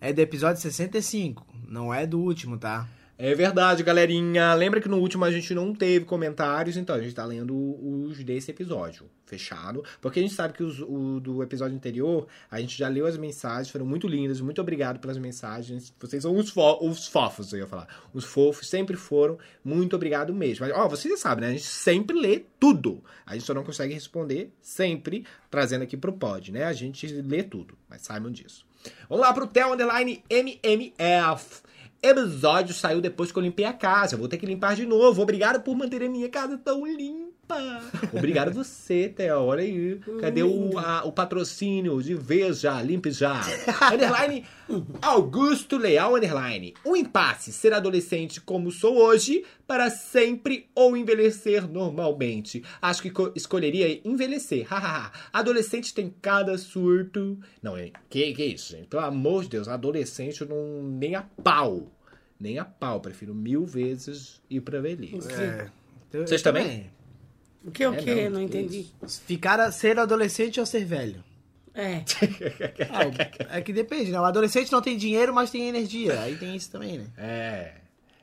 é do episódio 65. Não é do último, tá? É verdade, galerinha. Lembra que no último a gente não teve comentários, então a gente tá lendo os desse episódio. Fechado? Porque a gente sabe que os, o do episódio anterior, a gente já leu as mensagens, foram muito lindas. Muito obrigado pelas mensagens. Vocês são os, fo os fofos, eu ia falar. Os fofos sempre foram. Muito obrigado mesmo. Mas, ó, vocês já sabem, né? A gente sempre lê tudo. A gente só não consegue responder sempre trazendo aqui pro pod, né? A gente lê tudo, mas saibam disso. Vamos lá pro Theo Underline MMF. Episódio saiu depois que eu limpei a casa. Eu vou ter que limpar de novo. Obrigado por manter a minha casa tão limpa. Opa! Obrigado você, Theo. Olha aí. Cadê o, a- o patrocínio de Veja, Limpe Já? underline Augusto Leal, underline. O impasse, ser adolescente como sou hoje, para sempre ou envelhecer normalmente. Acho que co- escolheria envelhecer. Adolescente tem cada surto. Não, é- que, que isso, gente? Pelo amor de Deus, adolescente eu não. nem a pau. Nem a pau. Prefiro mil vezes ir pra velhice. É. Eu- Vocês eu também? O que, o É, que? não, Não, entendi. Ficar a ser adolescente ou ser velho? É. Ah, é que depende, né? O adolescente não tem dinheiro, mas tem energia. Aí tem isso também, né? É.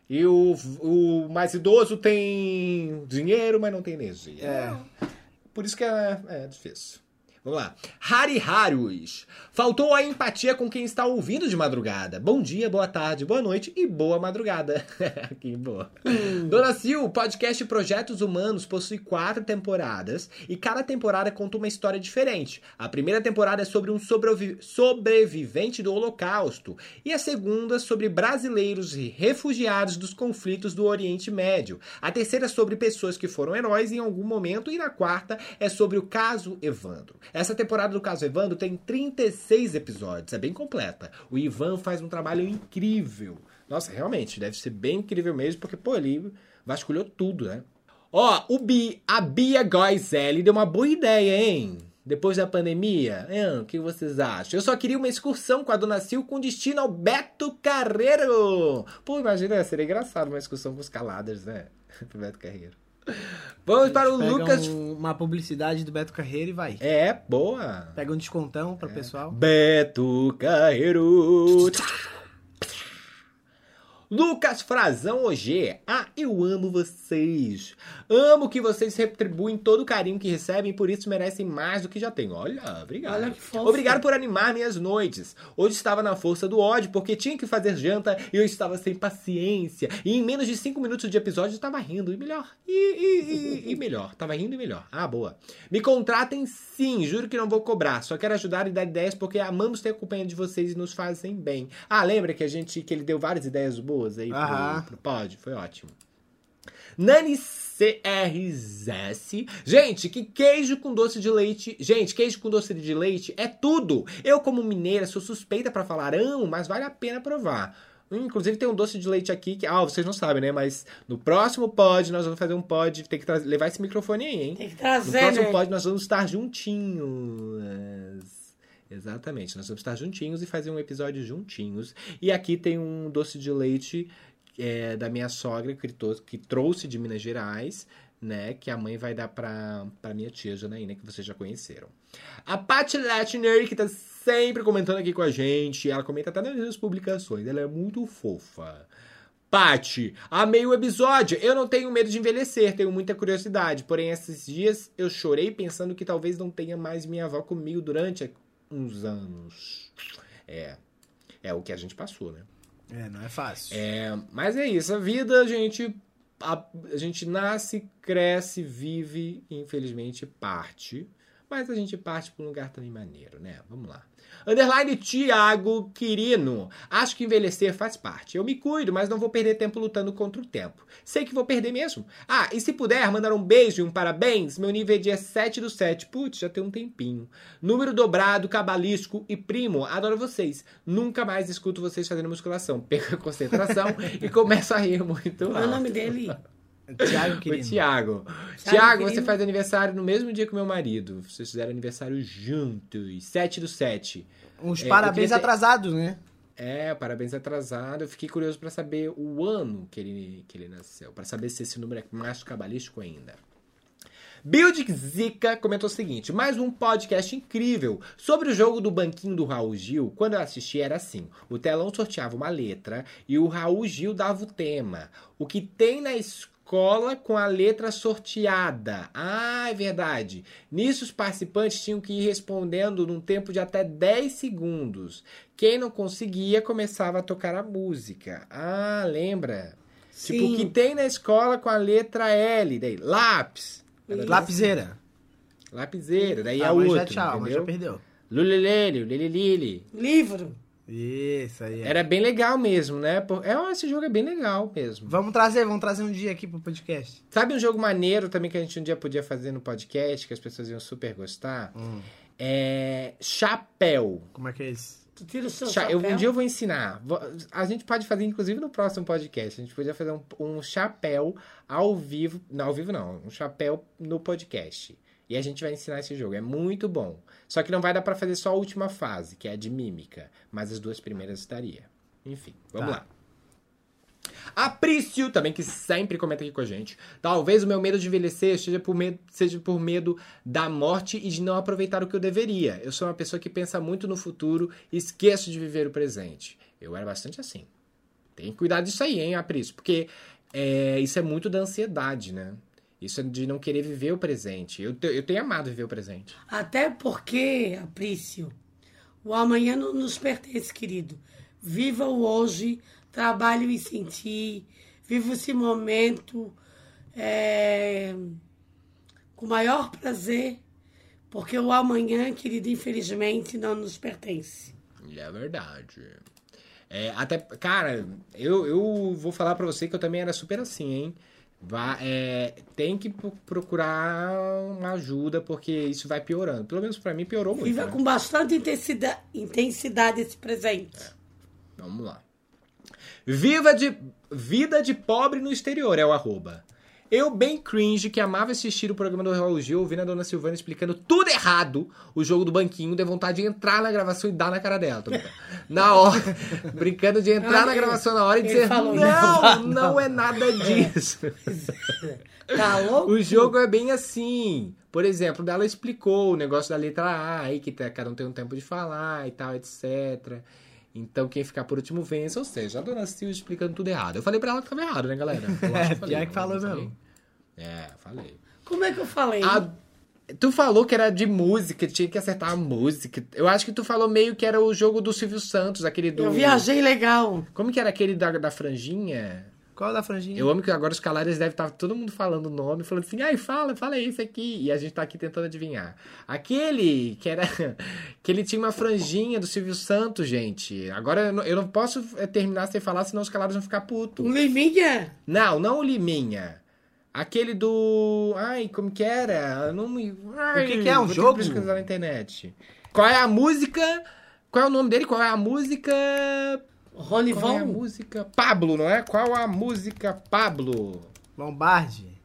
E o, o mais idoso tem dinheiro, mas não tem energia. É. Por isso que é, é difícil. Vamos lá. Hari Harus. Faltou a empatia com quem está ouvindo de madrugada. Bom dia, boa tarde, boa noite e boa madrugada. que boa. Dona Sil, o podcast Projetos Humanos possui quatro temporadas e cada temporada conta uma história diferente. A primeira temporada é sobre um sobrevi- sobrevivente do Holocausto e a segunda sobre brasileiros e refugiados dos conflitos do Oriente Médio. A terceira é sobre pessoas que foram heróis em algum momento e na quarta é sobre o caso Evandro. Essa temporada do caso Evandro tem 36 episódios, é bem completa. O Ivan faz um trabalho incrível. Nossa, realmente, deve ser bem incrível mesmo, porque, pô, ele vasculhou tudo, né? Ó, o Bi, a Bia Goizelli deu uma boa ideia, hein? Depois da pandemia, hein? o que vocês acham? Eu só queria uma excursão com a Dona Sil com destino ao Beto Carreiro. Pô, imagina, seria engraçado uma excursão com os caladas, né? Pro Beto Carreiro. Vamos para o Lucas. um- uma publicidade do Beto Carreiro e vai. É, boa. Pega um descontão pro pessoal. Beto Carreiro. Lucas Frazão OG. Ah, eu amo vocês. Amo que vocês retribuem todo o carinho que recebem, por isso merecem mais do que já têm. Olha, obrigado. Olha que fofo. Obrigado por animar minhas noites. Hoje estava na força do ódio, porque tinha que fazer janta e eu estava sem paciência. E em menos de 5 minutos de episódio eu estava rindo. E melhor. E, e- e- e melhor. Tava rindo e melhor. Ah, boa. Me contratem sim, juro que não vou cobrar. Só quero ajudar e dar ideias porque amamos ter a companhia de vocês e nos fazem bem. Ah, lembra que a gente que ele deu várias ideias boas aí pro, pro pod? Foi ótimo. Nani CRS. Gente, que queijo com doce de leite. Gente, queijo com doce de leite é tudo. Eu, como mineira, sou suspeita pra falar amo, mas vale a pena provar. Hum, Inclusive tem um doce de leite aqui que. Ah, vocês não sabem, né? Mas no próximo pod nós vamos fazer um pod. Tem que levar esse microfone aí, hein? Tem que No trazer, próximo né? pod nós vamos estar juntinhos. Exatamente, nós vamos estar juntinhos e fazer um episódio juntinhos. E aqui tem um doce de leite é, da minha sogra que, que trouxe de Minas Gerais, né? Que a mãe vai dar pra, pra minha tia Janaína, que vocês já conheceram. A Paty Latner, que tá sempre comentando aqui com a gente. Ela comenta até nas minhas publicações. Ela é muito fofa. Pati, amei o episódio. Eu não tenho medo de envelhecer, tenho muita curiosidade. Porém, esses dias eu chorei pensando que talvez não tenha mais minha avó comigo durante uns anos. É. É o que a gente passou, né? É, não é fácil. É, mas é isso, a vida, a gente, a, a gente nasce, cresce, vive e infelizmente parte. Mas a gente parte para um lugar também maneiro, né? Vamos lá. Underline Thiago Quirino. Acho que envelhecer faz parte. Eu me cuido, mas não vou perder tempo lutando contra o tempo. Sei que vou perder mesmo. Ah, e se puder, mandar um beijo e um parabéns. Meu nível é dia 7 do 7. Putz, já tem um tempinho. Número dobrado, cabalístico e primo. Adoro vocês. Nunca mais escuto vocês fazendo musculação. Perco a concentração e começo a rir muito Qual é o nome dele? Tiago O querido. Tiago. Tiago, você faz aniversário no mesmo dia que o meu marido. Vocês fizeram aniversário juntos. 7 do 7. Uns É, parabéns ter- atrasados, né? É, parabéns atrasado. Eu fiquei curioso pra saber o ano que ele, que ele nasceu. Pra saber se esse número é mais cabalístico ainda. Build Zica comentou o seguinte: mais um podcast incrível. Sobre o jogo do banquinho do Raul Gil, quando eu assisti era assim: o telão sorteava uma letra e o Raul Gil dava o tema. O que tem na escola com a letra sorteada. Ah, é verdade. Nisso os participantes tinham que ir respondendo num tempo de até 10 segundos. Quem não conseguia começava a tocar a música. Ah, lembra? Tipo, o Sim. que tem na escola com a letra L, daí lápis. Lapiseira. Lapiseira, daí Ah, é outro, já tchau, mas já entendeu? perdeu. Lulelele, lelelili. Livro. Isso aí. é. Era bem legal mesmo, né? É, esse jogo é bem legal mesmo. Vamos trazer, vamos trazer um dia aqui pro podcast. Sabe um jogo maneiro também que a gente um dia podia fazer no podcast, que as pessoas iam super gostar? É. Chapéu. Como é que é isso? Tu tira o seu Cha- eu, chapéu. um dia eu vou ensinar. A gente pode fazer, inclusive, no próximo podcast. A gente podia fazer um, um chapéu ao vivo. Não, ao vivo não. Um chapéu no podcast. E a gente vai ensinar esse jogo. É muito bom. Só que não vai dar pra fazer só a última fase, que é a de mímica. Mas as duas primeiras estaria. Enfim, vamos Tá. lá. Aprício, também que sempre comenta aqui com a gente. Talvez o meu medo de envelhecer seja por medo, seja por medo da morte e de não aproveitar o que eu deveria. Eu sou uma pessoa que pensa muito no futuro e esqueço de viver o presente. Eu era bastante assim. Tem que cuidar disso aí, hein, Aprício? Porque é, isso é muito da ansiedade, né? Isso é de não querer viver o presente. Eu, eu tenho amado viver o presente. Até porque, Aprício, o amanhã não nos pertence, querido. Viva o hoje, trabalhe e sentir, viva esse momento é, com o maior prazer, porque o amanhã, querido, infelizmente não nos pertence. É verdade. É, até, cara, eu, eu vou falar pra você que eu também era super assim, hein? Vá, é, tem que pro- procurar uma ajuda, porque isso vai piorando. Pelo menos pra mim piorou muito. Viva né? com bastante intensidade, intensidade esse presente. Vamos lá. Viva de, vida de pobre no exterior é o arroba. Eu, bem cringe, que amava assistir o programa do Raul Gil, ouvindo a dona Silvana explicando tudo errado, o jogo do banquinho, deu vontade de entrar na gravação e dar na cara dela. Na hora, brincando de entrar na gravação na hora e dizer, falou não, não é nada disso. Tá louco? O jogo é bem assim. Por exemplo, ela explicou o negócio da letra A, aí que tá- cada um tem um tempo de falar e tal, etc. Então quem ficar por último vence, ou seja, a dona Sil explicando tudo errado. Eu falei pra ela que tava errado, né, galera? Eu acho É, falei, pior que falou mesmo. É, falei. Como é que eu falei? A- tu falou que era de música, tinha que acertar a música. Eu acho que tu falou meio que era o jogo do Silvio Santos, aquele do. Eu viajei legal. Como que era aquele da, da franjinha? Qual da franjinha? Eu amo que agora os calares devem estar todo mundo falando o nome, falando assim, ai, fala, fala esse aqui. E a gente tá aqui tentando adivinhar. Aquele que era. que ele tinha uma franjinha do Silvio Santos, gente. Agora eu não, eu não posso eh, terminar sem falar, senão os calares vão ficar putos. Um Liminha? Não, não o Liminha. Aquele do. Ai, como que era? Eu não me. Ai, O que que é? Um jogo? na internet. Qual é a música? Qual é o nome dele? Qual é a música? Rony Qual é a música? Pablo, não é? Qual a música Pablo? Lombardi.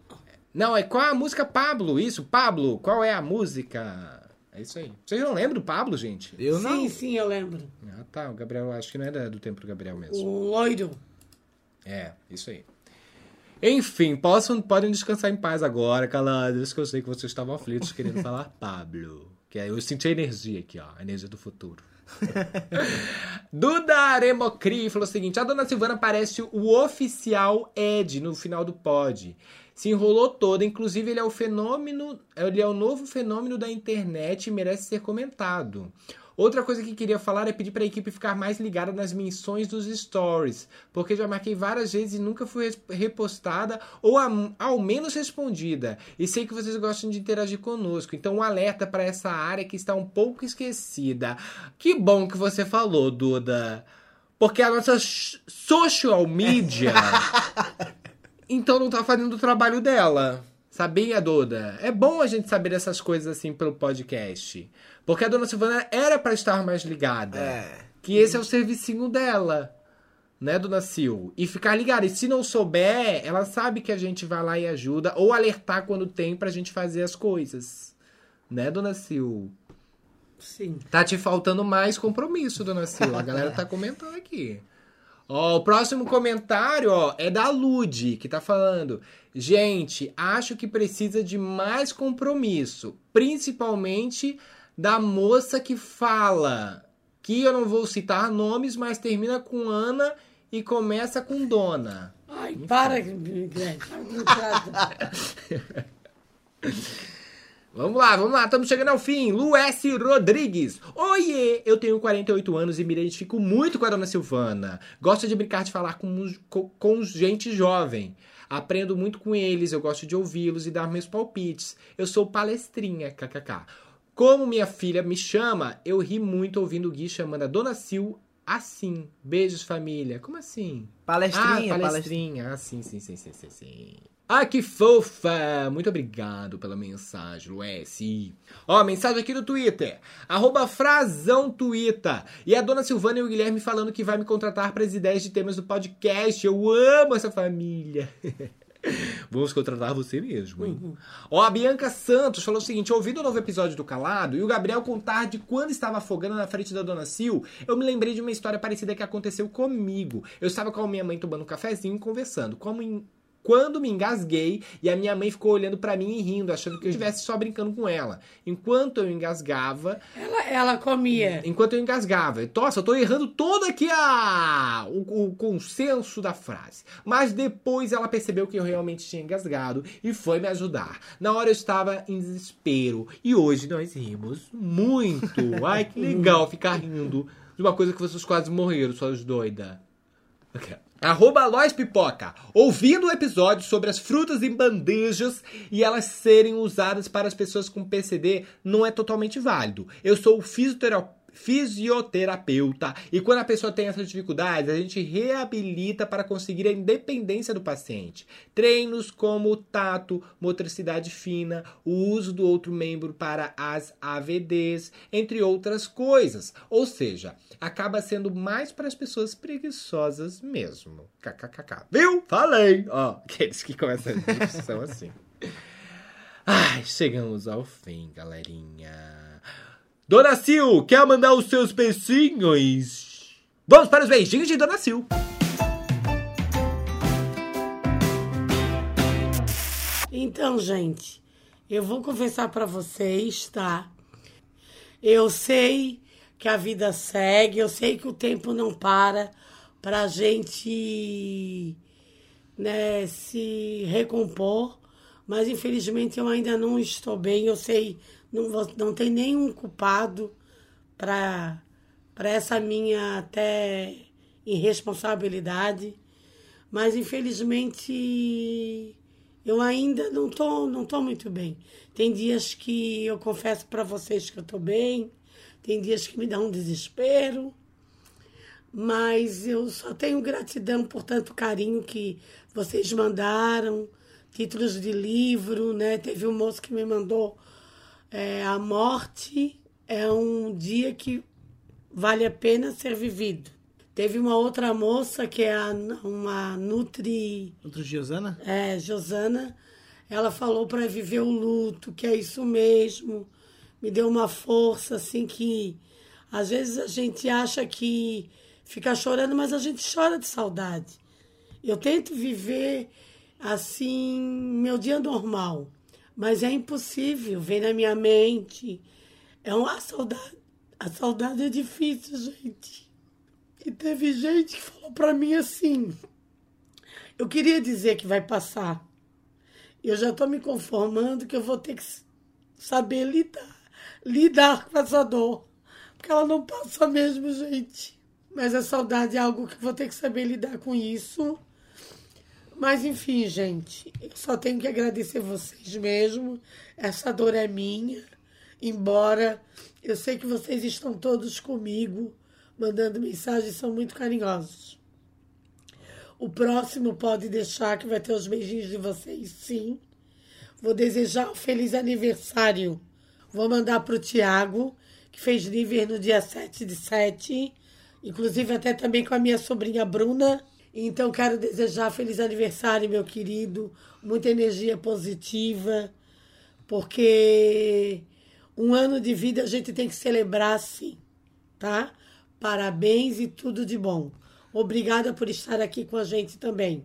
Não, é qual é a música Pablo? Isso, Pablo. Qual é a música? É isso aí. Vocês não lembram do Pablo, gente? Eu não. Sim, sim, eu lembro. Ah, tá. O Gabriel, acho que não é da- do tempo do Gabriel mesmo. O loiro. É, isso aí. Enfim, possam, podem descansar em paz agora, calados, que eu sei que vocês estavam aflitos querendo falar Pablo. Que aí eu senti a energia aqui, ó. A energia do futuro. Duda Aremocri falou o seguinte: a dona Silvana parece o oficial Ed no final do pod. Se enrolou toda, inclusive ele é o fenômeno, ele é o novo fenômeno da internet e merece ser comentado. Outra coisa que queria falar é pedir para a equipe ficar mais ligada nas menções dos stories, porque já marquei várias vezes e nunca fui repostada ou ao menos respondida. E sei que vocês gostam de interagir conosco, então um alerta para essa área que está um pouco esquecida. Que bom que você falou, Duda. Porque a nossa social media então não tá fazendo o trabalho dela. Sabia, Duda? É bom a gente saber dessas coisas assim pelo podcast. Porque a dona Silvana era pra estar mais ligada. É. Que esse é o servicinho dela. Né, dona Sil? E ficar ligada. E se não souber, ela sabe que a gente vai lá e ajuda. Ou alertar quando tem pra gente fazer as coisas. Né, dona Sil? Sim. Tá te faltando mais compromisso, dona Sil. A galera tá comentando aqui. Ó, o próximo comentário, ó, é da Lud, que tá falando. Gente, acho que precisa de mais compromisso, principalmente da moça que fala, que eu não vou citar nomes, mas termina com Ana e começa com Dona. Ai, para. Não trata. Vamos lá, vamos lá, estamos chegando ao fim. Lu S. Rodrigues. Oiê, eu tenho 48 anos e me identifico muito com a dona Silvana. Gosto de brincar de falar com, com, com gente jovem. Aprendo muito com eles, eu gosto de ouvi-los e dar meus palpites. Eu sou palestrinha, kkk. Como minha filha me chama, eu ri muito ouvindo o Gui chamando a dona Sil assim. Beijos, família. Como assim? Palestrinha, ah, palestrinha. Ah, sim, sim, sim, sim, sim, sim. Ah, que fofa! Muito obrigado pela mensagem, Luessi. Ó, mensagem aqui do Twitter. Arroba Frazão Twitter. E a dona Silvana e o Guilherme falando que vai me contratar para as ideias de temas do podcast. Eu amo essa família. Vamos contratar você mesmo, hein? Uhum. Ó, a Bianca Santos falou o seguinte: ouvindo o novo episódio do Calado e o Gabriel contar de quando estava afogando na frente da dona Sil, eu me lembrei de uma história parecida que aconteceu comigo. Eu estava com a minha mãe tomando um cafezinho e conversando. Como em quando me engasguei e a minha mãe ficou olhando para mim e rindo, achando que eu estivesse só brincando com ela. Enquanto eu engasgava. Ela, ela comia. Enquanto eu engasgava. Nossa, eu tô errando todo aqui a, o, o consenso da frase. Mas depois ela percebeu que eu realmente tinha engasgado e foi me ajudar. Na hora eu estava em desespero. E hoje nós rimos muito. Ai, que legal ficar rindo de uma coisa que vocês quase morreram, suas doidas. Okay. Arroba Lois Pipoca. Ouvindo o episódio sobre as frutas em bandejas e elas serem usadas para as pessoas com PCD não é totalmente válido. Eu sou fisioterapeuta fisioterapeuta. E quando a pessoa tem essas dificuldades, a gente reabilita para conseguir a independência do paciente. Treinos como tato, motricidade fina, o uso do outro membro para as AVDs, entre outras coisas. Ou seja, acaba sendo mais para as pessoas preguiçosas mesmo. KKKK. Viu? Falei! Ó, aqueles que começam a discussão assim. Ai, chegamos ao fim, galerinha. Dona Sil, quer mandar os seus beijinhos? Vamos para os beijinhos de Dona Sil. Então, gente, eu vou confessar para vocês, tá? Eu sei que a vida segue, eu sei que o tempo não para pra gente né, se recompor, mas infelizmente eu ainda não estou bem, eu sei não, não tem nenhum culpado para essa minha até irresponsabilidade, mas infelizmente eu ainda não tô, não tô muito bem. Tem dias que eu confesso para vocês que eu tô bem, tem dias que me dá um desespero, mas eu só tenho gratidão por tanto carinho que vocês mandaram, títulos de livro, né? Teve um moço que me mandou é, a morte é um dia que vale a pena ser vivido. Teve uma outra moça que é a, uma Nutri. Nutri Josana? É, Josana. Ela falou para viver o luto, que é isso mesmo. Me deu uma força, assim, que às vezes a gente acha que fica chorando, mas a gente chora de saudade. Eu tento viver assim, meu dia normal. Mas é impossível, vem na minha mente. É uma saudade. A saudade é difícil, gente. E teve gente que falou para mim assim: eu queria dizer que vai passar. Eu já estou me conformando que eu vou ter que saber lidar, lidar com essa dor. Porque ela não passa mesmo, gente. Mas a saudade é algo que eu vou ter que saber lidar com isso. Mas enfim, gente, eu só tenho que agradecer vocês mesmo. Essa dor é minha. Embora eu sei que vocês estão todos comigo, mandando mensagens, são muito carinhosos. O próximo pode deixar que vai ter os beijinhos de vocês, sim. Vou desejar um feliz aniversário. Vou mandar para o Tiago, que fez nível no dia 7 de 7. Inclusive até também com a minha sobrinha Bruna então, quero desejar feliz aniversário, meu querido, muita energia positiva, porque um ano de vida a gente tem que celebrar sim, tá? Parabéns e tudo de bom. Obrigada por estar aqui com a gente também.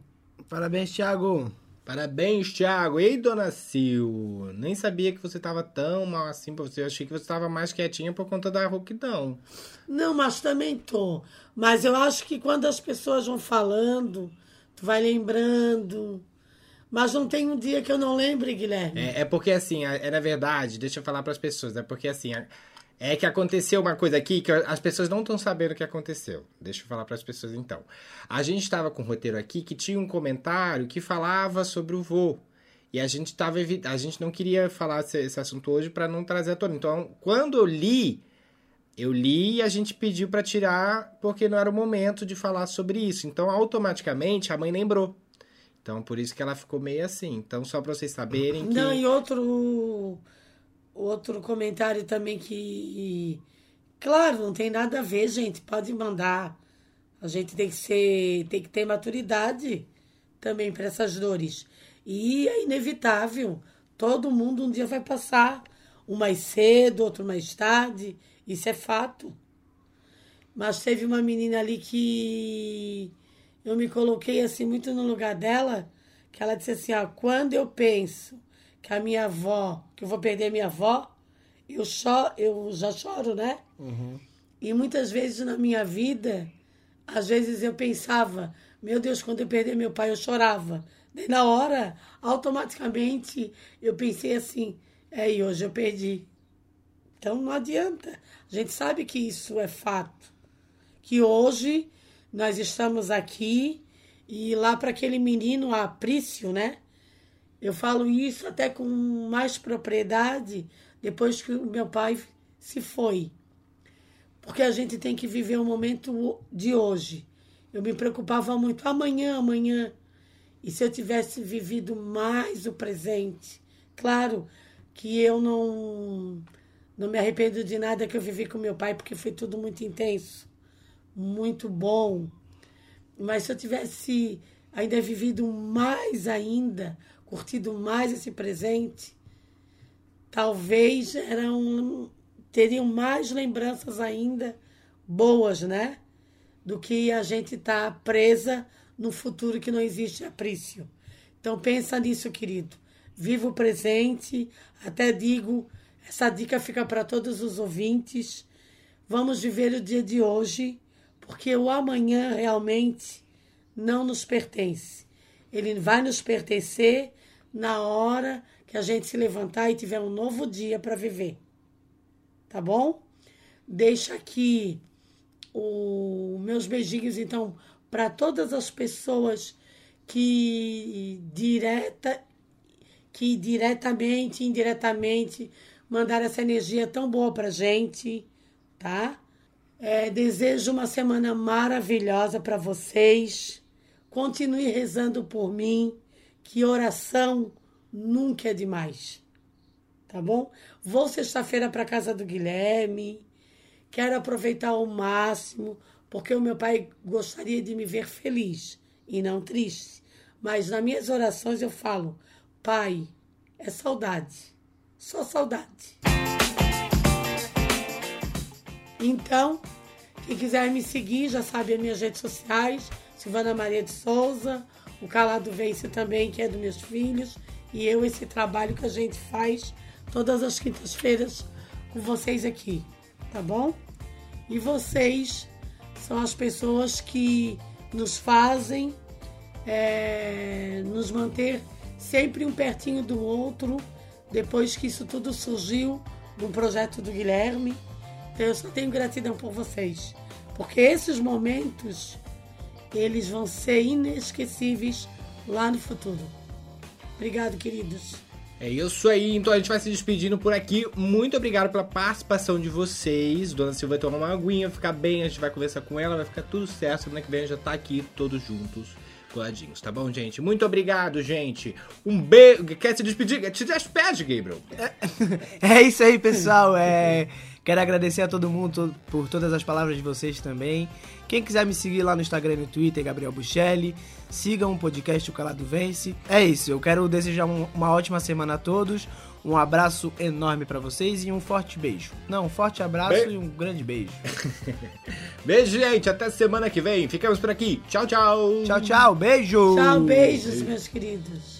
Parabéns, Thiago. Parabéns, Thiago. Ei, dona Sil. Nem sabia que você estava tão mal assim pra você. Eu achei que você estava mais quietinha por conta da rouquidão. Não, mas também tô. Mas eu acho que quando as pessoas vão falando, tu vai lembrando. Mas não tem um dia que eu não lembre, Guilherme. É, é porque assim, é, é na verdade, deixa eu falar para as pessoas, é porque assim, é que aconteceu uma coisa aqui que as pessoas não estão sabendo o que aconteceu. Deixa eu falar para as pessoas então. A gente estava com um roteiro aqui que tinha um comentário que falava sobre o voo. E a gente tava a gente não queria falar esse, esse assunto hoje para não trazer à tona. Então, quando eu li Eu li e a gente pediu pra tirar porque não era o momento de falar sobre isso. Então, automaticamente, a mãe lembrou. Então, por isso que ela ficou meio assim. Então, só pra vocês saberem que... Não, e outro, outro comentário também que. Claro, não tem nada a ver, gente. Pode mandar. A gente tem que ser. tem que ter maturidade também para essas dores. E é inevitável. Todo mundo um dia vai passar. Um mais cedo, outro mais tarde. Isso é fato. Mas teve uma menina ali que eu me coloquei assim muito no lugar dela, que ela disse assim, ó, quando eu penso que a minha avó, que eu vou perder minha avó, eu só eu já choro, né? E muitas vezes na minha vida, às vezes eu pensava, meu Deus, quando eu perder meu pai, eu chorava. Daí na hora, automaticamente, eu pensei assim, é, e hoje eu perdi. Então não adianta. A gente sabe que isso é fato. Que hoje nós estamos aqui e lá para aquele menino, Aprício, né? Eu falo isso até com mais propriedade depois que o meu pai se foi. Porque a gente tem que viver o momento de hoje. Eu me preocupava muito amanhã, amanhã. E se eu tivesse vivido mais o presente? Claro que eu não não me arrependo de nada que eu vivi com meu pai, porque foi tudo muito intenso, muito bom. Mas se eu tivesse ainda vivido mais ainda, curtido mais esse presente, talvez eram teriam mais lembranças ainda boas, né? Do que a gente tá presa no futuro que não existe aprício. Então pensa nisso, querido. Viva o presente. Até digo, essa dica fica para todos os ouvintes. Vamos viver o dia de hoje, porque o amanhã realmente não nos pertence. Ele vai nos pertencer na hora que a gente se levantar e tiver um novo dia para viver. Tá bom? Deixa aqui os meus beijinhos, então, para todas as pessoas que direta que diretamente, indiretamente mandaram essa energia tão boa pra gente, tá? É, desejo uma semana maravilhosa para vocês. Continue rezando por mim, que oração nunca é demais. Tá bom? Vou sexta-feira para casa do Guilherme. Quero aproveitar ao máximo, porque o meu pai gostaria de me ver feliz e não triste. Mas nas minhas orações eu falo: Pai, é saudade, só saudade. Então, quem quiser me seguir já sabe as minhas redes sociais, Silvana Maria de Souza, o Calado Vence também, que é dos meus filhos, e eu esse trabalho que a gente faz todas as quintas-feiras com vocês aqui, tá bom? E vocês são as pessoas que nos fazem é, nos manter sempre um pertinho do outro, depois que isso tudo surgiu no projeto do Guilherme. Então eu só tenho gratidão por vocês, porque esses momentos eles vão ser inesquecíveis lá no futuro. Obrigado, queridos. É isso aí, então a gente vai se despedindo por aqui. Muito obrigado pela participação de vocês. Dona Silva vai tomar uma aguinha, ficar bem, a gente vai conversar com ela, vai ficar tudo certo. Semana que vem a gente já tá aqui todos juntos, coladinhos, tá bom, gente? Muito obrigado, gente. Um beijo. Quer se despedir? Te despede, Gabriel. É isso aí, pessoal. É, quero agradecer a todo mundo por todas as palavras de vocês também. Quem quiser me seguir lá no Instagram e no Twitter, Gabriel Buchelli. Sigam o podcast O Calado Vence. É isso, eu quero desejar um- uma ótima semana a todos. Um abraço enorme pra vocês e um forte beijo. Não, um forte abraço Be- e um grande beijo. Beijo, gente. Até semana que vem. Ficamos por aqui. Tchau, tchau. Tchau, tchau. Beijo. Tchau, beijos, meus queridos.